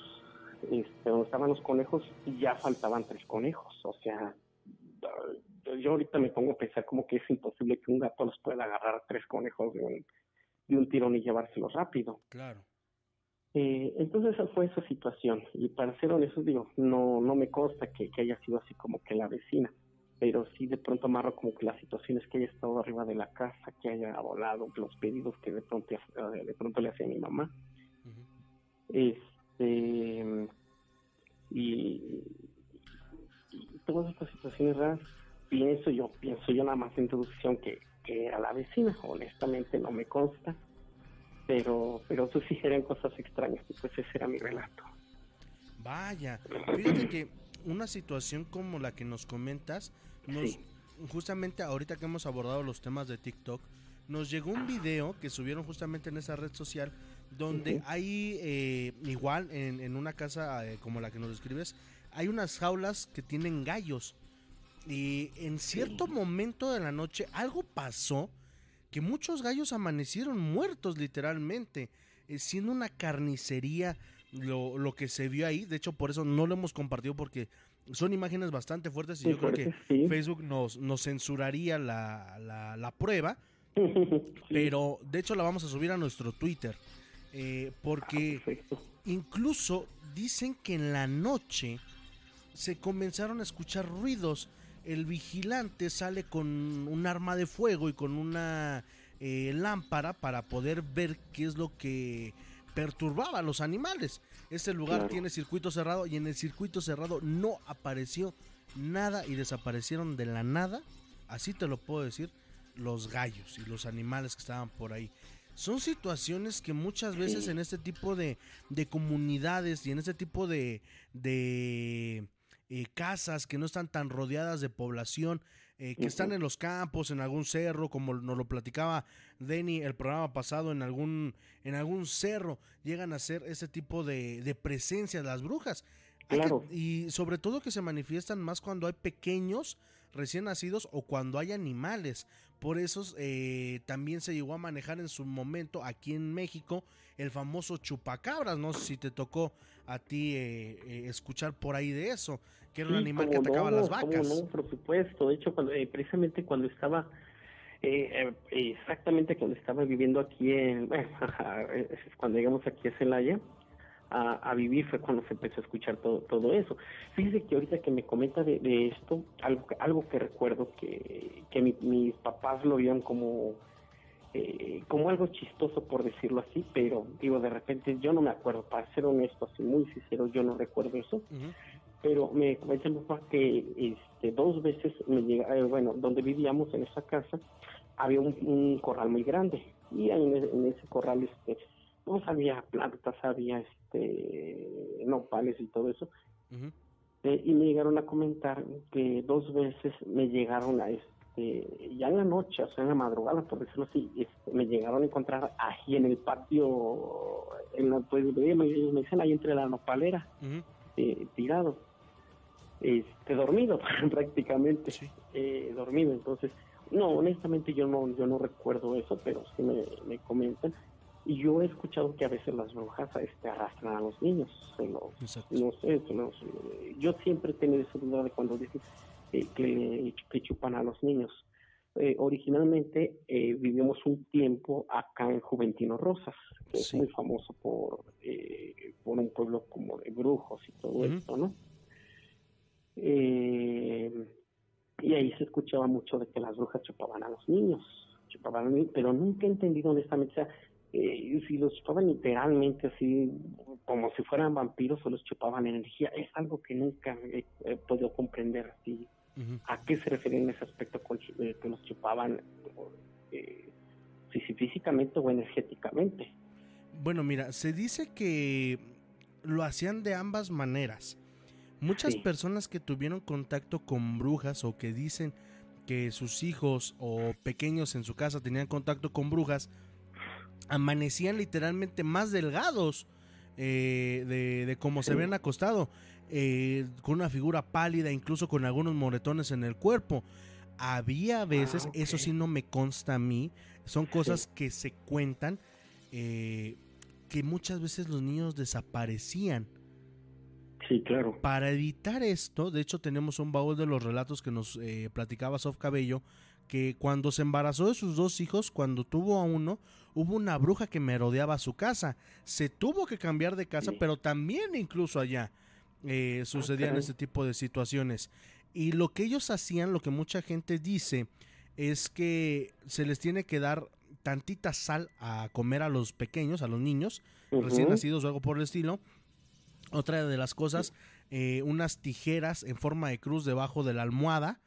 este, donde estaban los conejos, ya faltaban tres conejos. O sea, yo ahorita me pongo a pensar como que es imposible que un gato los pueda agarrar a tres conejos de un, de un tirón y llevárselos rápido. Claro. Eh, entonces esa fue esa situación y para ser honesto digo, no no me consta que, que haya sido así como que la vecina, pero sí de pronto amarro como que las situaciones que haya estado arriba de la casa, que haya volado, los pedidos que de pronto, eh, de pronto le hacía a mi mamá. Este y, y todas estas situaciones raras, pienso yo, pienso yo nada más introducción que, que era la vecina, honestamente no me consta pero pero eso sí eran cosas extrañas y pues ese era mi relato. Vaya, fíjate que una situación como la que nos comentas, nos, Sí. justamente ahorita que hemos abordado los temas de TikTok, nos llegó un video que subieron justamente en esa red social donde hay eh, igual en, en una casa eh, como la que nos describes, hay unas jaulas que tienen gallos y en cierto momento de la noche algo pasó que muchos gallos amanecieron muertos literalmente. eh, siendo una carnicería lo, lo que se vio ahí. De hecho, por eso no lo hemos compartido porque son imágenes bastante fuertes y yo creo que sí. Facebook nos, nos censuraría la, la, la prueba. [laughs] Pero de hecho la vamos a subir a nuestro Twitter. eh, porque incluso dicen que en la noche se comenzaron a escuchar ruidos. El vigilante sale con un arma de fuego y con una eh, lámpara para poder ver qué es lo que perturbaba a los animales. Este lugar Claro. tiene circuito cerrado y en el circuito cerrado no apareció nada y desaparecieron de la nada, así te lo puedo decir, los gallos y los animales que estaban por ahí. Son situaciones que muchas veces Sí. en este tipo de, de comunidades y en este tipo de, de eh, casas que no están tan rodeadas de población, eh, que están en los campos, en algún cerro, como nos lo platicaba Denny el programa pasado, en algún, en algún cerro, llegan a ser ese tipo de, de presencia de las brujas. Que- Claro. y sobre todo que se manifiestan más cuando hay pequeños recién nacidos o cuando hay animales. Por eso eh, también se llegó a manejar en su momento aquí en México el famoso chupacabras. No sé si te tocó a ti eh, eh, escuchar por ahí de eso, que era un animal que atacaba no, las vacas. no, por supuesto. De hecho, cuando, eh, precisamente cuando estaba, eh, eh, exactamente cuando estaba viviendo aquí en, [laughs] cuando llegamos aquí a Celaya, a, a vivir fue cuando se empezó a escuchar todo, todo eso. Fíjese que ahorita que me comenta de, de esto, algo, que- algo que recuerdo que, que mi- mis papás lo vieron como, eh, como algo chistoso, por decirlo así, pero digo, de repente yo no me acuerdo, para ser honesto, así muy sincero, yo no recuerdo eso pero me comenta mi papá que este, dos veces me llega, eh, bueno, donde vivíamos en esa casa había un, un corral muy grande y ahí en, e- en ese corral este pues había plantas, había este nopales y todo eso. Eh, y me llegaron a comentar que dos veces me llegaron a este ya en la noche, o sea en la madrugada por decirlo así, este, me llegaron a encontrar ahí en el patio, en la, pues me, me dicen ahí entre la nopalera eh, tirado, este, dormido [laughs] prácticamente, eh, dormido. Entonces, no, honestamente yo no, yo no recuerdo eso, pero sí me, me comentan. Y yo he escuchado que a veces las brujas este, arrastran a los niños. Se los, no sé, se los, eh, yo siempre he tenido esa duda de cuando dicen eh, que, que chupan a los niños. Eh, originalmente eh, vivimos un tiempo acá en Juventino Rosas, que es muy famoso por, eh, por un pueblo como de brujos y todo esto, ¿no? Eh, y ahí se escuchaba mucho de que las brujas chupaban a los niños, chupaban a los niños, pero nunca he entendido honestamente, o sea, eh, si los chupaban literalmente así, como si fueran vampiros o los chupaban energía, es algo que nunca he, he podido comprender así. ¿A qué se refieren en ese aspecto con, eh, que los chupaban, eh, si, si físicamente o energéticamente? Bueno, mira, se dice que lo hacían de ambas maneras. Muchas personas que tuvieron contacto con brujas o que dicen que sus hijos o pequeños en su casa tenían contacto con brujas, amanecían literalmente más delgados eh, de, de cómo se Sí. habían acostado, eh, con una figura pálida, incluso con algunos moretones en el cuerpo. Había veces, eso sí no me consta a mí, son cosas que se cuentan, eh, que muchas veces los niños desaparecían. Sí, claro. Para evitar esto, de hecho tenemos un baúl de los relatos que nos eh, platicaba Sof Cabello, que cuando se embarazó de sus dos hijos, cuando tuvo a uno, hubo una bruja que merodeaba su casa. Se tuvo que cambiar de casa, pero también incluso allá eh, sucedían caray. este tipo de situaciones. Y lo que ellos hacían, lo que mucha gente dice, es que se les tiene que dar tantita sal a comer a los pequeños, a los niños, recién nacidos o algo por el estilo. Otra de las cosas, eh, unas tijeras en forma de cruz debajo de la almohada.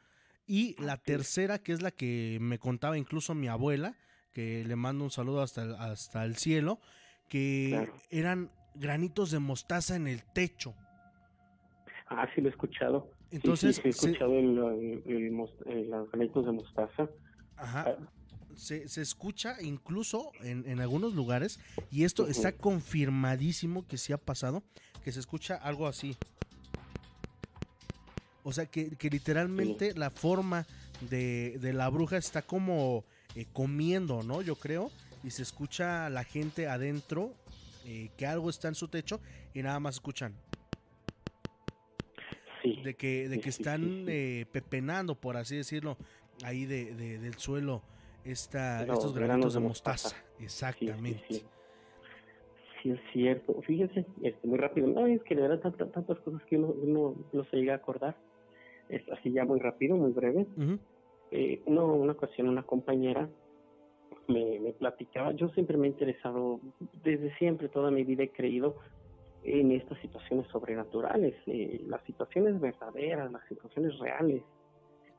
Y la tercera, que es la que me contaba incluso mi abuela, que le mando un saludo hasta el, hasta el cielo, que Claro. eran granitos de mostaza en el techo. Ah, sí lo he escuchado. Entonces, sí, sí he se- escuchado el, el- el eh, los granitos de mostaza. Ajá. Se, se escucha incluso en, en algunos lugares, y esto está confirmadísimo que sí ha pasado, que se escucha algo así. O sea, que, que literalmente la forma de, de la bruja está como eh, comiendo, ¿no? Yo creo. Y se escucha la gente adentro eh, que algo está en su techo y nada más escuchan. Sí. De que, de que sí, están eh, pepenando, por así decirlo, ahí de, de- del suelo esta, estos granitos de mostaza. mostaza. Exactamente. Sí, es cierto. Fíjense, este, muy rápido. No, es que de verdad tantas, tantas cosas que uno, uno no se llega a acordar. Es así ya muy rápido, muy breve. Eh, no, una ocasión una compañera me, me platicaba, yo siempre me he interesado, desde siempre, toda mi vida he creído en estas situaciones sobrenaturales, eh, las situaciones verdaderas, las situaciones reales.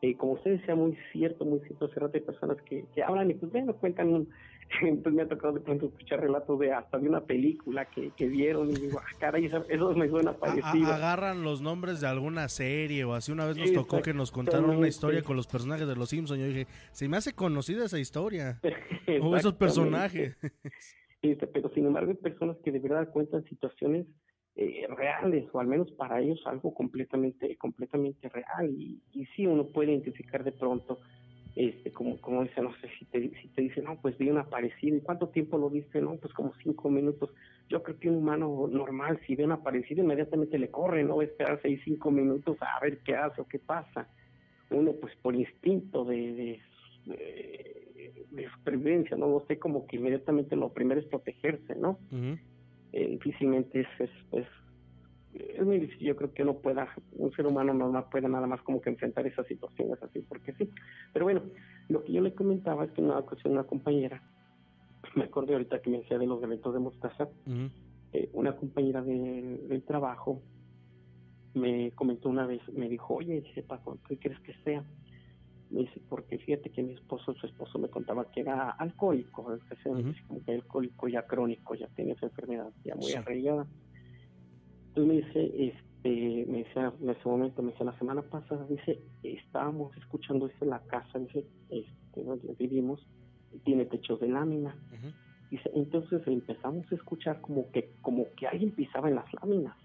Eh, como usted decía, muy cierto, muy cierto, hace rato hay personas que, que hablan y pues bueno, cuentan, un- [laughs] pues me ha tocado de pronto escuchar relatos de hasta de una película que, que vieron y digo, ah, caray, eso, eso me suena A- a- parecido. agarran los nombres de alguna serie o así. Una vez nos tocó que nos contaron una historia con los personajes de los Simpsons. Yo dije, se me hace conocida esa historia. [laughs] o esos personajes. Pero sin embargo hay personas que de verdad cuentan situaciones eh, reales o al menos para ellos algo completamente completamente real. Y, y sí uno puede identificar de pronto este como como dice no sé si te si te dice no pues vi un aparecido y cuánto tiempo lo viste no pues como cinco minutos yo creo que un humano normal si ve un aparecido inmediatamente le corre no va a esperar seis cinco minutos a ver qué hace o qué pasa. Uno pues por instinto de, de, de- de supervivencia no no sé como que inmediatamente lo primero es protegerse no eh, difícilmente es, es, es, es muy difícil. Yo creo que uno pueda, un ser humano normal puede nada más como que enfrentar esas situaciones así, porque sí. Pero bueno, lo que yo le comentaba es que en una ocasión una compañera, me acordé ahorita que me decía de los eventos de mostaza, eh, una compañera de- del trabajo me comentó una vez, me dijo, oye, dice Paco, ¿qué crees que sea? Me dice, porque fíjate que mi esposo, su esposo me contaba que era alcohólico, especialmente como que alcohólico ya crónico, ya tiene esa enfermedad ya muy Sí. arraigada. Entonces me dice, este, me decía en ese momento, me decía la semana pasada, dice, estábamos escuchando dice la casa, dice, este, donde vivimos, tiene techos de lámina. Dice, entonces empezamos a escuchar como que, como que alguien pisaba en las láminas.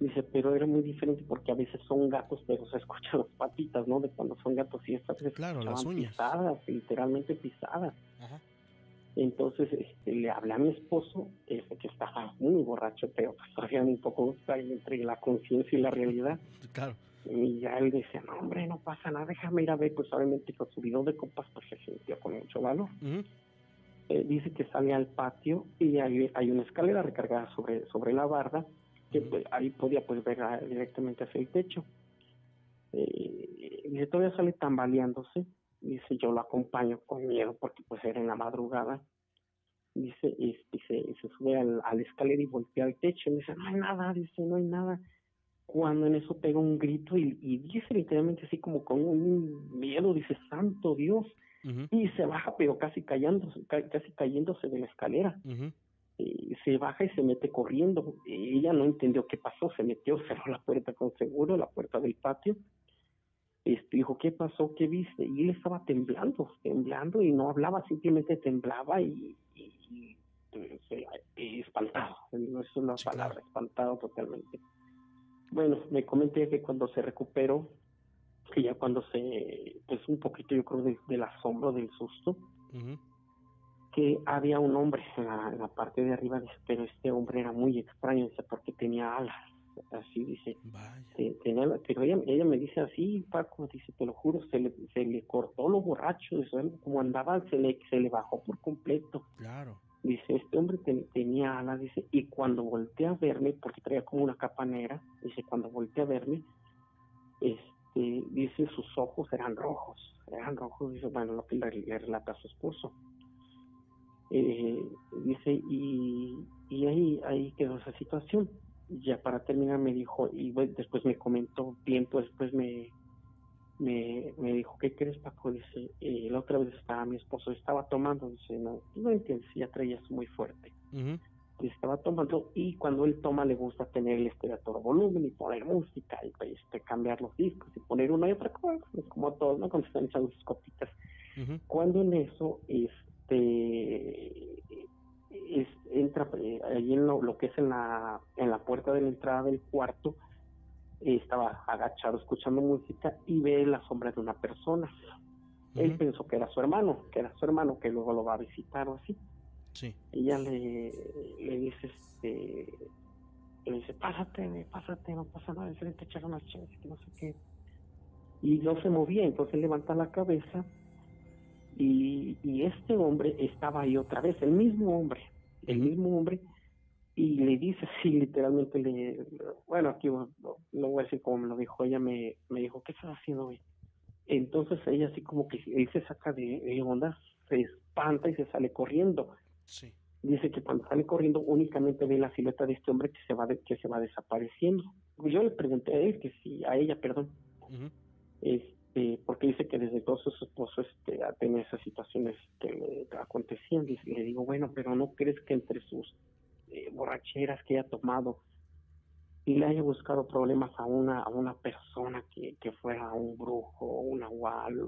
Dice, pero era muy diferente porque a veces son gatos, pero se escuchan las patitas, ¿no? De cuando son gatos y estas se Claro, las escuchaban uñas. pisadas, literalmente pisadas. Entonces este, le hablé a mi esposo, este, que estaba muy borracho, pero pues todavía un poco entre la conciencia y la realidad. [laughs] Claro. Y ya él decía, no hombre, no pasa nada, déjame ir a ver, pues obviamente con su de copas pues se sintió con mucho valor. Eh, dice que sale al patio y hay, hay una escalera recargada sobre, sobre la barda, que pues, ahí podía pues ver directamente hacia el techo. Eh, dice, todavía sale tambaleándose, dice, yo lo acompaño con miedo porque pues era en la madrugada. Dice, y, y se, y se sube al, a la escalera y voltea al techo y dice, no hay nada, dice, no hay nada. Cuando en eso pega un grito y, y dice literalmente así como con un miedo, dice, santo Dios, y se baja pero casi cayéndose, ca- casi cayéndose de la escalera. Y se baja y se mete corriendo. Ella no entendió qué pasó, se metió, [laughs] cerró la puerta con seguro, la puerta del patio. Este, dijo, ¿qué pasó? ¿Qué viste? Y él estaba temblando, temblando y no hablaba, simplemente temblaba y, y- y, eh, y espantado. No es una palabra, espantado totalmente. Bueno, me comenté que cuando se recuperó, que ya cuando se, pues un poquito yo creo de- del asombro, del susto, que había un hombre en la, en la parte de arriba, dice, pero este hombre era muy extraño, dice, porque tenía alas, así dice, te- tenía pero ella, ella me dice así, Paco, dice, te lo juro, se le, se le cortó lo borracho, dice, como andaba, se le, se le bajó por completo. Claro. Dice, este hombre ten- tenía alas, dice, y cuando volteé a verme, porque traía como una capa negra, dice, cuando volteé a verme, este, dice, sus ojos eran rojos, eran rojos, dice, bueno, lo que le, le relata a su esposo. Eh, dice, y, y ahí, ahí quedó esa situación. Ya para terminar me dijo, y bueno, después me comentó, tiempo después me, me, me dijo, ¿qué crees Paco? Dice, eh, la otra vez estaba mi esposo, estaba tomando, dice, no, no entiendes, ya traía eso muy fuerte. Y estaba tomando, y cuando él toma le gusta tener el estéreo a todo volumen y poner música y pues, este, cambiar los discos y poner una y otra cosa, es como todos, ¿no? Cuando están echando sus copitas. Cuando en eso, este, es, entra eh, ahí en lo, lo que es en la, en la puerta de la entrada del cuarto, eh, estaba agachado escuchando música y ve la sombra de una persona. Él pensó que era su hermano, que era su hermano, que luego lo va a visitar o así. Sí. Ella le, le dice, este, le dice, pásate, pásate, no pasa nada, se te echaron unas chavas, que no sé qué. Y no se movía, entonces levanta la cabeza y, y este hombre estaba ahí otra vez, el mismo hombre, el mismo hombre, y le dice así, literalmente, le, bueno, aquí lo, lo voy a decir como me lo dijo, ella me, me dijo, ¿qué estás haciendo hoy? Entonces ella así como que él se saca de, de onda, se espanta y se sale corriendo. Sí. Dice que cuando sale corriendo únicamente ve la silueta de este hombre que se va de- que se va desapareciendo. Yo le pregunté a él que si a ella, perdón, este, porque dice que desde entonces su esposo este ha tenido esas situaciones que le acontecían. Dice, le digo, bueno, pero no crees que entre sus eh, borracheras que haya tomado y le haya buscado problemas a una a una persona que, que fuera un brujo, un nahual,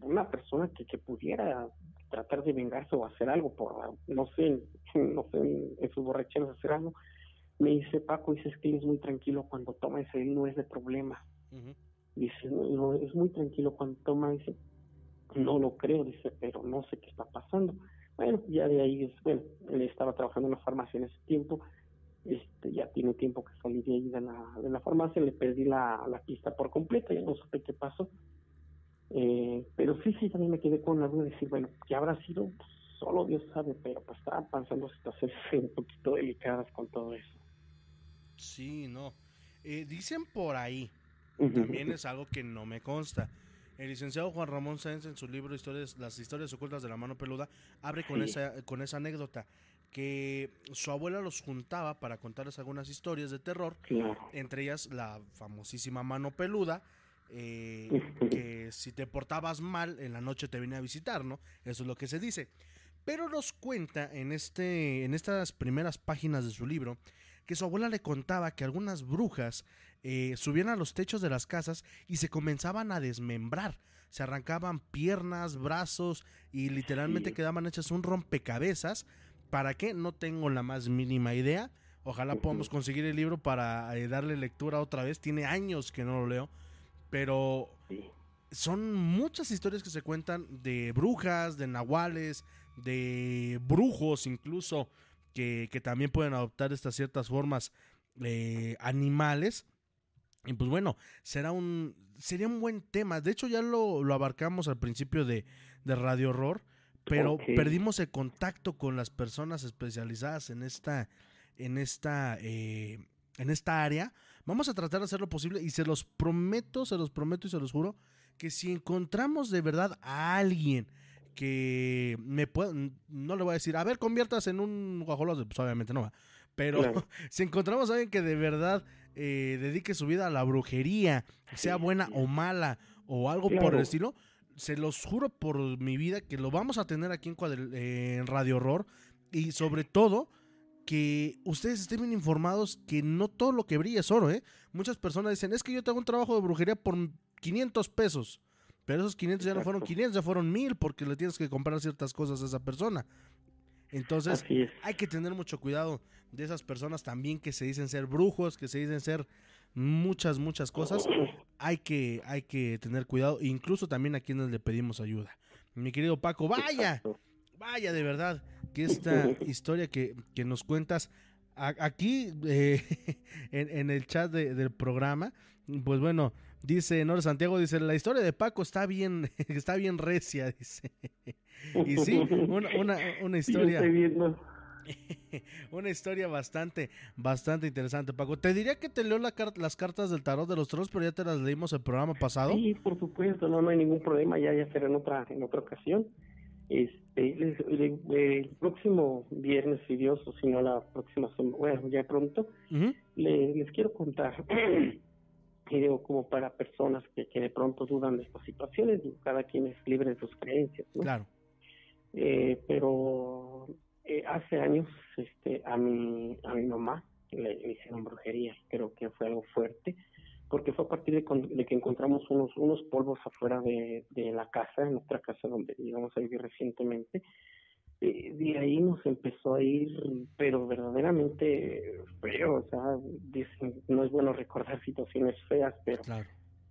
una persona que, que pudiera tratar de vengarse o hacer algo por, no sé, no sé, en, sus borracheras hacer algo. Me dice Paco, dice es que es muy tranquilo cuando toma ese, él no es de problema. Dice, no, es muy tranquilo cuando toma, dice, no lo creo, dice, pero no sé qué está pasando. Bueno, ya de ahí, es- bueno, él estaba trabajando en una farmacia en ese tiempo, este, ya tiene tiempo que salí de ahí de la, de la farmacia, le perdí la, la pista por completo, ya no supe qué pasó. Eh, pero sí, sí, también me quedé con la duda de decir, bueno, ¿qué habrá sido? Pues, solo Dios sabe, pero pues estaban pasando situaciones [laughs] un poquito delicadas con todo eso. Sí, no. Eh, dicen por ahí, También es algo que no me consta. El licenciado Juan Ramón Sáenz en su libro historias, Las historias ocultas de la mano peluda abre con Sí. esa con esa anécdota que su abuela los juntaba para contarles algunas historias de terror, Claro. entre ellas la famosísima mano peluda, eh, que si te portabas mal en la noche te venía a visitar, ¿no? Eso es lo que se dice. Pero nos cuenta en, este, en estas primeras páginas de su libro que su abuela le contaba que algunas brujas eh, subían a los techos de las casas y se comenzaban a desmembrar. Se arrancaban piernas, brazos y literalmente Sí. quedaban hechas un rompecabezas. ¿Para qué? No tengo la más mínima idea. Ojalá podamos conseguir el libro para eh, darle lectura otra vez. Tiene años que no lo leo. Pero son muchas historias que se cuentan de brujas, de nahuales, de brujos incluso, que, que también pueden adoptar estas ciertas formas eh, animales. Y pues bueno, será un, sería un buen tema. De hecho, ya lo, lo abarcamos al principio de, de Radio Horror, pero perdimos el contacto con las personas especializadas en esta, en esta, eh, en esta área. Vamos a tratar de hacer lo posible y se los prometo, se los prometo y se los juro que si encontramos de verdad a alguien que me pueda, no le voy a decir, a ver, conviertas en un guajolote, pues obviamente no va, pero [laughs] si encontramos a alguien que de verdad eh, dedique su vida a la brujería, sea buena o mala o algo por el estilo, se los juro por mi vida que lo vamos a tener aquí en, eh, en Radio Horror y sobre todo que ustedes estén bien informados que no todo lo que brilla es oro, ¿eh? Muchas personas dicen, es que yo tengo un trabajo de brujería por 500 pesos, pero esos 500 ya no fueron 500, ya fueron 1000 porque le tienes que comprar ciertas cosas a esa persona. Entonces, hay que tener mucho cuidado de esas personas también que se dicen ser brujos, que se dicen ser muchas, muchas cosas. Hay que, hay que tener cuidado, incluso también a quienes le pedimos ayuda. Mi querido Paco, vaya, vaya de verdad que esta [laughs] historia que, que nos cuentas aquí eh, [laughs] en, en el chat de- del programa, pues bueno, dice Nora Santiago, dice, la historia de Paco está bien, [laughs] está bien recia, [laughs] dice. Y sí, una, una, una historia. estoy viendo. [laughs] Una historia bastante, bastante interesante, Paco. Te diría que te leo la car- las cartas del tarot de los tronos, pero ya te las leímos el programa pasado. Sí, por supuesto, no, no hay ningún problema, ya, ya será en otra, en otra ocasión. Este, le- el próximo viernes, si Dios, o si no la próxima semana, bueno, ya pronto, le- les quiero contar, [clears throat] y digo, como para personas que, que de pronto dudan de estas situaciones, digo, cada quien es libre de sus creencias, ¿no? Claro. Eh, pero eh, hace años este a mi a mi mamá le, le hicieron brujería creo que fue algo fuerte porque fue a partir de, con- de que encontramos unos unos polvos afuera de, de la casa en nuestra casa donde íbamos a vivir recientemente Eh, de ahí nos empezó a ir pero verdaderamente feo o sea dicen no es bueno recordar situaciones feas pero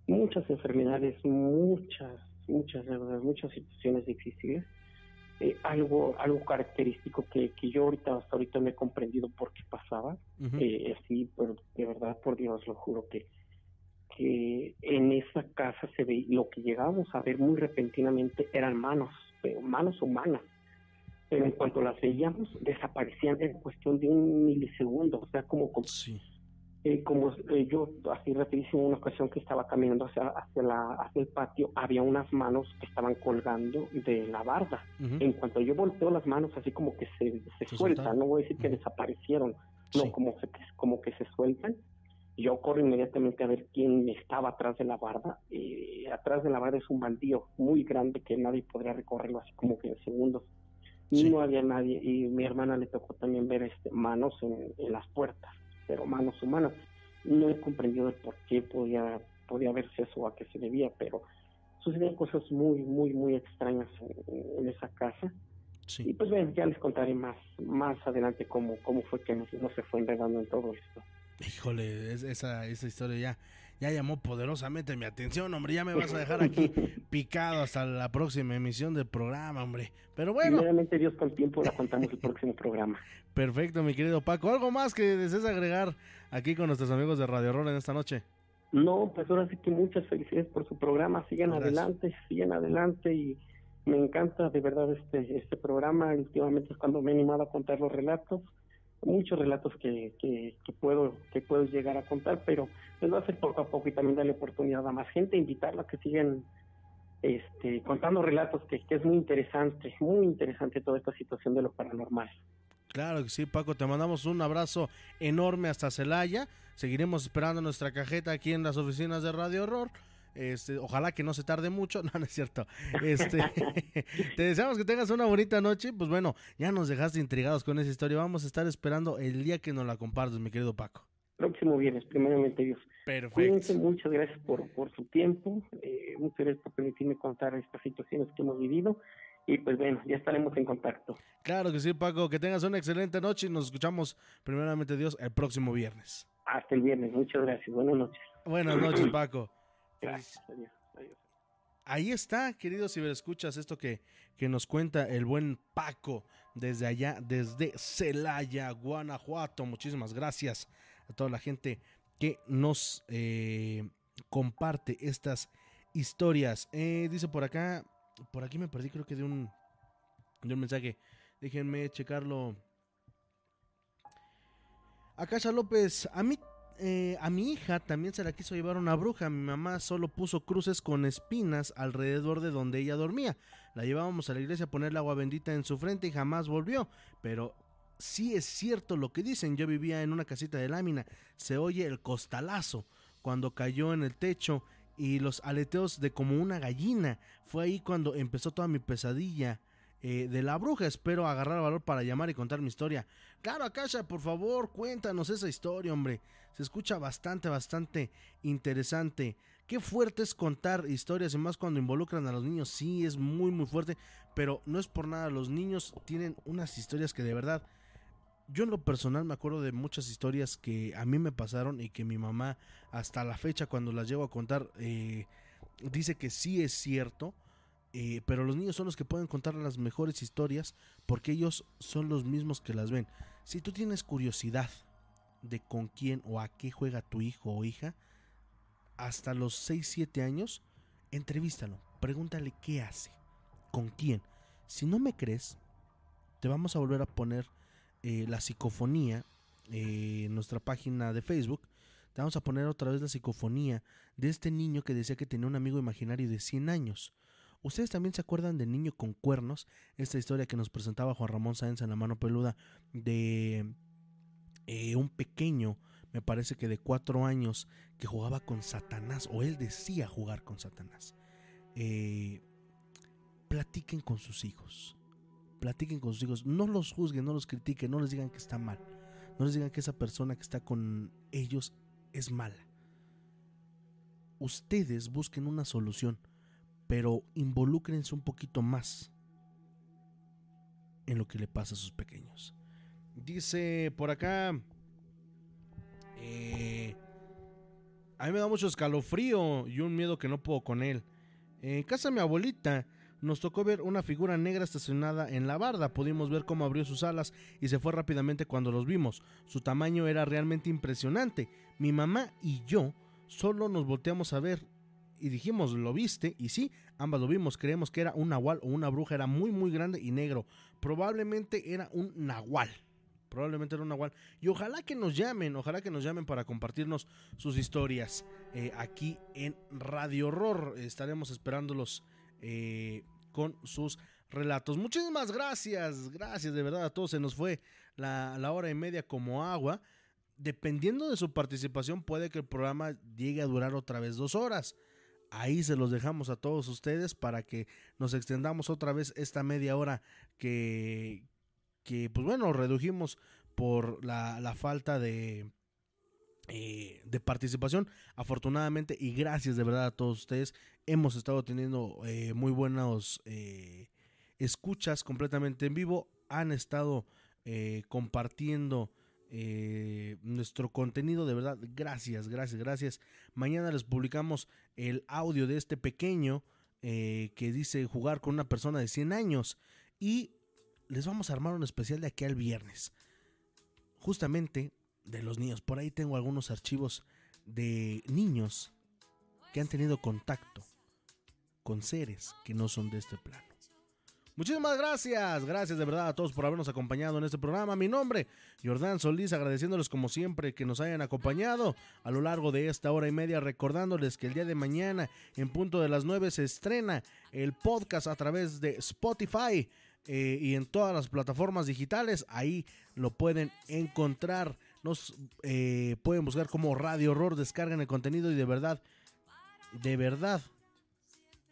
muchas enfermedades muchas muchas de verdad, muchas situaciones difíciles eh, algo algo característico que, que yo ahorita hasta ahorita no he comprendido por qué pasaba. Ujú. Eh, sí, pero de verdad, por Dios, lo juro que que en esa casa se ve lo que llegábamos a ver muy repentinamente eran manos, pero manos humanas. Pero en cuanto las veíamos, desaparecían en cuestión de un milisegundo, o sea, como, como, eh, como eh, yo, así rapidísimo, una ocasión que estaba caminando hacia, hacia, la, hacia el patio, había unas manos que estaban colgando de la barda. En cuanto yo volteo las manos, así como que se, se Se sueltan, soltaron. no voy a decir que desaparecieron, no, como, se, como que se sueltan. Yo corro inmediatamente a ver quién estaba atrás de la barda. Eh, atrás de la barda es un baldío muy grande que nadie podría recorrerlo así como que en segundos. No había nadie y mi hermana le tocó también ver este, manos en, en las puertas, pero manos humanas. No he comprendido el por qué podía, podía verse eso a qué se debía, pero sucedían cosas muy, muy, muy extrañas en, en esa casa. Y pues bueno, ya les contaré más, más adelante cómo, cómo fue que nos se fue enredando en todo esto. Híjole, es- esa, esa historia ya, ya llamó poderosamente mi atención, hombre. Ya me vas a dejar aquí [laughs] picado hasta la próxima emisión del programa, hombre. Pero bueno, Primeramente Dios con tiempo la contamos el próximo programa. perfecto, mi querido Paco. ¿Algo más que desees agregar aquí con nuestros amigos de Radio Horror en esta noche? No, pues ahora sí que muchas felicidades por su programa. Sigan Gracias. adelante, sigan adelante y me encanta de verdad este este programa. Últimamente es cuando me he animado a contar los relatos, muchos relatos que, que, que puedo que puedo llegar a contar, pero les voy a hacer poco a poco y también darle oportunidad a más gente, invitarla a que sigan este, contando relatos, que, que es muy interesante, muy interesante toda esta situación de lo paranormal. Claro que sí, Paco, te mandamos un abrazo enorme hasta Celaya. Seguiremos esperando nuestra cajeta aquí en las oficinas de Radio Horror. Este, ojalá que no se tarde mucho, [laughs] no, no es cierto. Este, [laughs] te deseamos que tengas una bonita noche. Pues bueno, ya nos dejaste intrigados con esa historia. Vamos a estar esperando el día que nos la compartas, mi querido Paco. Próximo viernes, primeramente Dios. Perfecto. Cuídense, muchas gracias por, por su tiempo, eh, muchas gracias por permitirme contar estas situaciones que hemos vivido y pues bueno, ya estaremos en contacto. Claro que sí, Paco. Que tengas una excelente noche y nos escuchamos, primeramente Dios, el próximo viernes. Hasta el viernes, muchas gracias, buenas noches. Buenas noches, Paco. Gracias, adiós, adiós. Ahí está, queridos ciberescuchas, esto que, que nos cuenta el buen Paco desde allá, desde Celaya, Guanajuato. Muchísimas gracias a toda la gente que nos eh, comparte estas historias. Eh, dice por acá, por aquí me perdí, creo que de un, de un mensaje. Déjenme checarlo. Acá López, a mí eh, a mi hija también se la quiso llevar una bruja. Mi mamá solo puso cruces con espinas alrededor de donde ella dormía. La llevábamos a la iglesia a ponerle agua bendita en su frente y jamás volvió. Pero sí es cierto lo que dicen. Yo vivía en una casita de lámina. Se oye el costalazo cuando cayó en el techo y los aleteos de como una gallina. Fue ahí cuando empezó toda mi pesadilla eh, de la bruja. Espero agarrar valor para llamar y contar mi historia. Claro, Akasha, por favor, cuéntanos esa historia, hombre. Se escucha bastante, bastante interesante. Qué fuerte es contar historias y más cuando involucran a los niños. Sí, es muy, muy fuerte. Pero no es por nada. Los niños tienen unas historias que de verdad... Yo en lo personal me acuerdo de muchas historias que a mí me pasaron y que mi mamá hasta la fecha cuando las llevo a contar eh, dice que sí es cierto. Eh, pero los niños son los que pueden contar las mejores historias porque ellos son los mismos que las ven. Si tú tienes curiosidad de con quién o a qué juega tu hijo o hija, hasta los 6, 7 años, entrevístalo, pregúntale qué hace, con quién. Si no me crees, te vamos a volver a poner eh, la psicofonía eh, en nuestra página de Facebook. Te vamos a poner otra vez la psicofonía de este niño que decía que tenía un amigo imaginario de 100 años. ¿Ustedes también se acuerdan del niño con cuernos? Esta historia que nos presentaba Juan Ramón Sáenz en la mano peluda de eh, un pequeño, me parece que de cuatro años, que jugaba con Satanás, o él decía jugar con Satanás. Eh, platiquen con sus hijos. Platiquen con sus hijos. No los juzguen, no los critiquen, no les digan que está mal. No les digan que esa persona que está con ellos es mala. Ustedes busquen una solución pero involúcrense un poquito más en lo que le pasa a sus pequeños. Dice por acá, eh, a mí me da mucho escalofrío y un miedo que no puedo con él. En casa de mi abuelita nos tocó ver una figura negra estacionada en la barda. Pudimos ver cómo abrió sus alas y se fue rápidamente cuando los vimos. Su tamaño era realmente impresionante. Mi mamá y yo solo nos volteamos a ver y dijimos, ¿lo viste? Y sí, ambas lo vimos. Creemos que era un nahual o una bruja. Era muy, muy grande y negro. Probablemente era un nahual. Probablemente era un nahual. Y ojalá que nos llamen, ojalá que nos llamen para compartirnos sus historias eh, aquí en Radio Horror. Estaremos esperándolos eh, con sus relatos. Muchísimas gracias, gracias de verdad a todos. Se nos fue la, la hora y media como agua. Dependiendo de su participación, puede que el programa llegue a durar otra vez dos horas. Ahí se los dejamos a todos ustedes para que nos extendamos otra vez esta media hora que, que pues bueno, redujimos por la, la falta de, eh, de participación. Afortunadamente y gracias de verdad a todos ustedes, hemos estado teniendo eh, muy buenos eh, escuchas completamente en vivo. Han estado compartiendo nuestro contenido. De verdad, gracias, gracias, gracias. Mañana les publicamos el audio de este pequeño que dice jugar con una persona de 100 años. Y les vamos a armar un especial de aquí al viernes. Justamente de los niños. Por ahí tengo algunos archivos de niños que han tenido contacto con seres que no son de este plano. Muchísimas gracias, gracias de verdad a todos por habernos acompañado en este programa. Mi nombre, Jordán Solís, agradeciéndoles como siempre que nos hayan acompañado a lo largo de esta hora y media, recordándoles que el día de mañana, en punto de las 9, se estrena el podcast a través de Spotify. Eh, y en todas las plataformas digitales. Ahí lo pueden encontrar. Nos eh, pueden buscar como Radio Horror, descargan el contenido y de verdad, de verdad,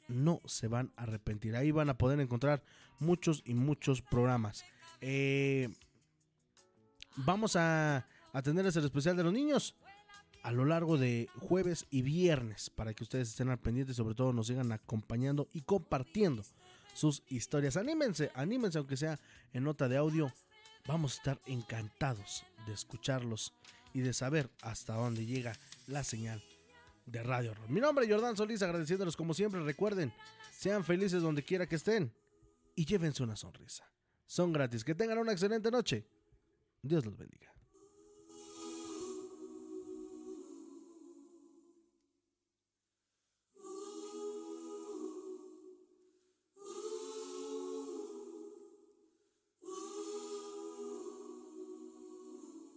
no se van a arrepentir. Ahí van a poder encontrar muchos y muchos programas. Eh, vamos a, a tener el especial de los niños a lo largo de jueves y viernes para que ustedes estén al pendiente y sobre todo nos sigan acompañando y compartiendo sus historias. Anímense, anímense aunque sea en nota de audio. Vamos a estar encantados de escucharlos y de saber hasta dónde llega la señal de Radio Mi nombre es Jordán Solís, agradeciéndolos como siempre. Recuerden, sean felices donde quiera que estén y llévense una sonrisa. Son gratis. Que tengan una excelente noche. Dios los bendiga.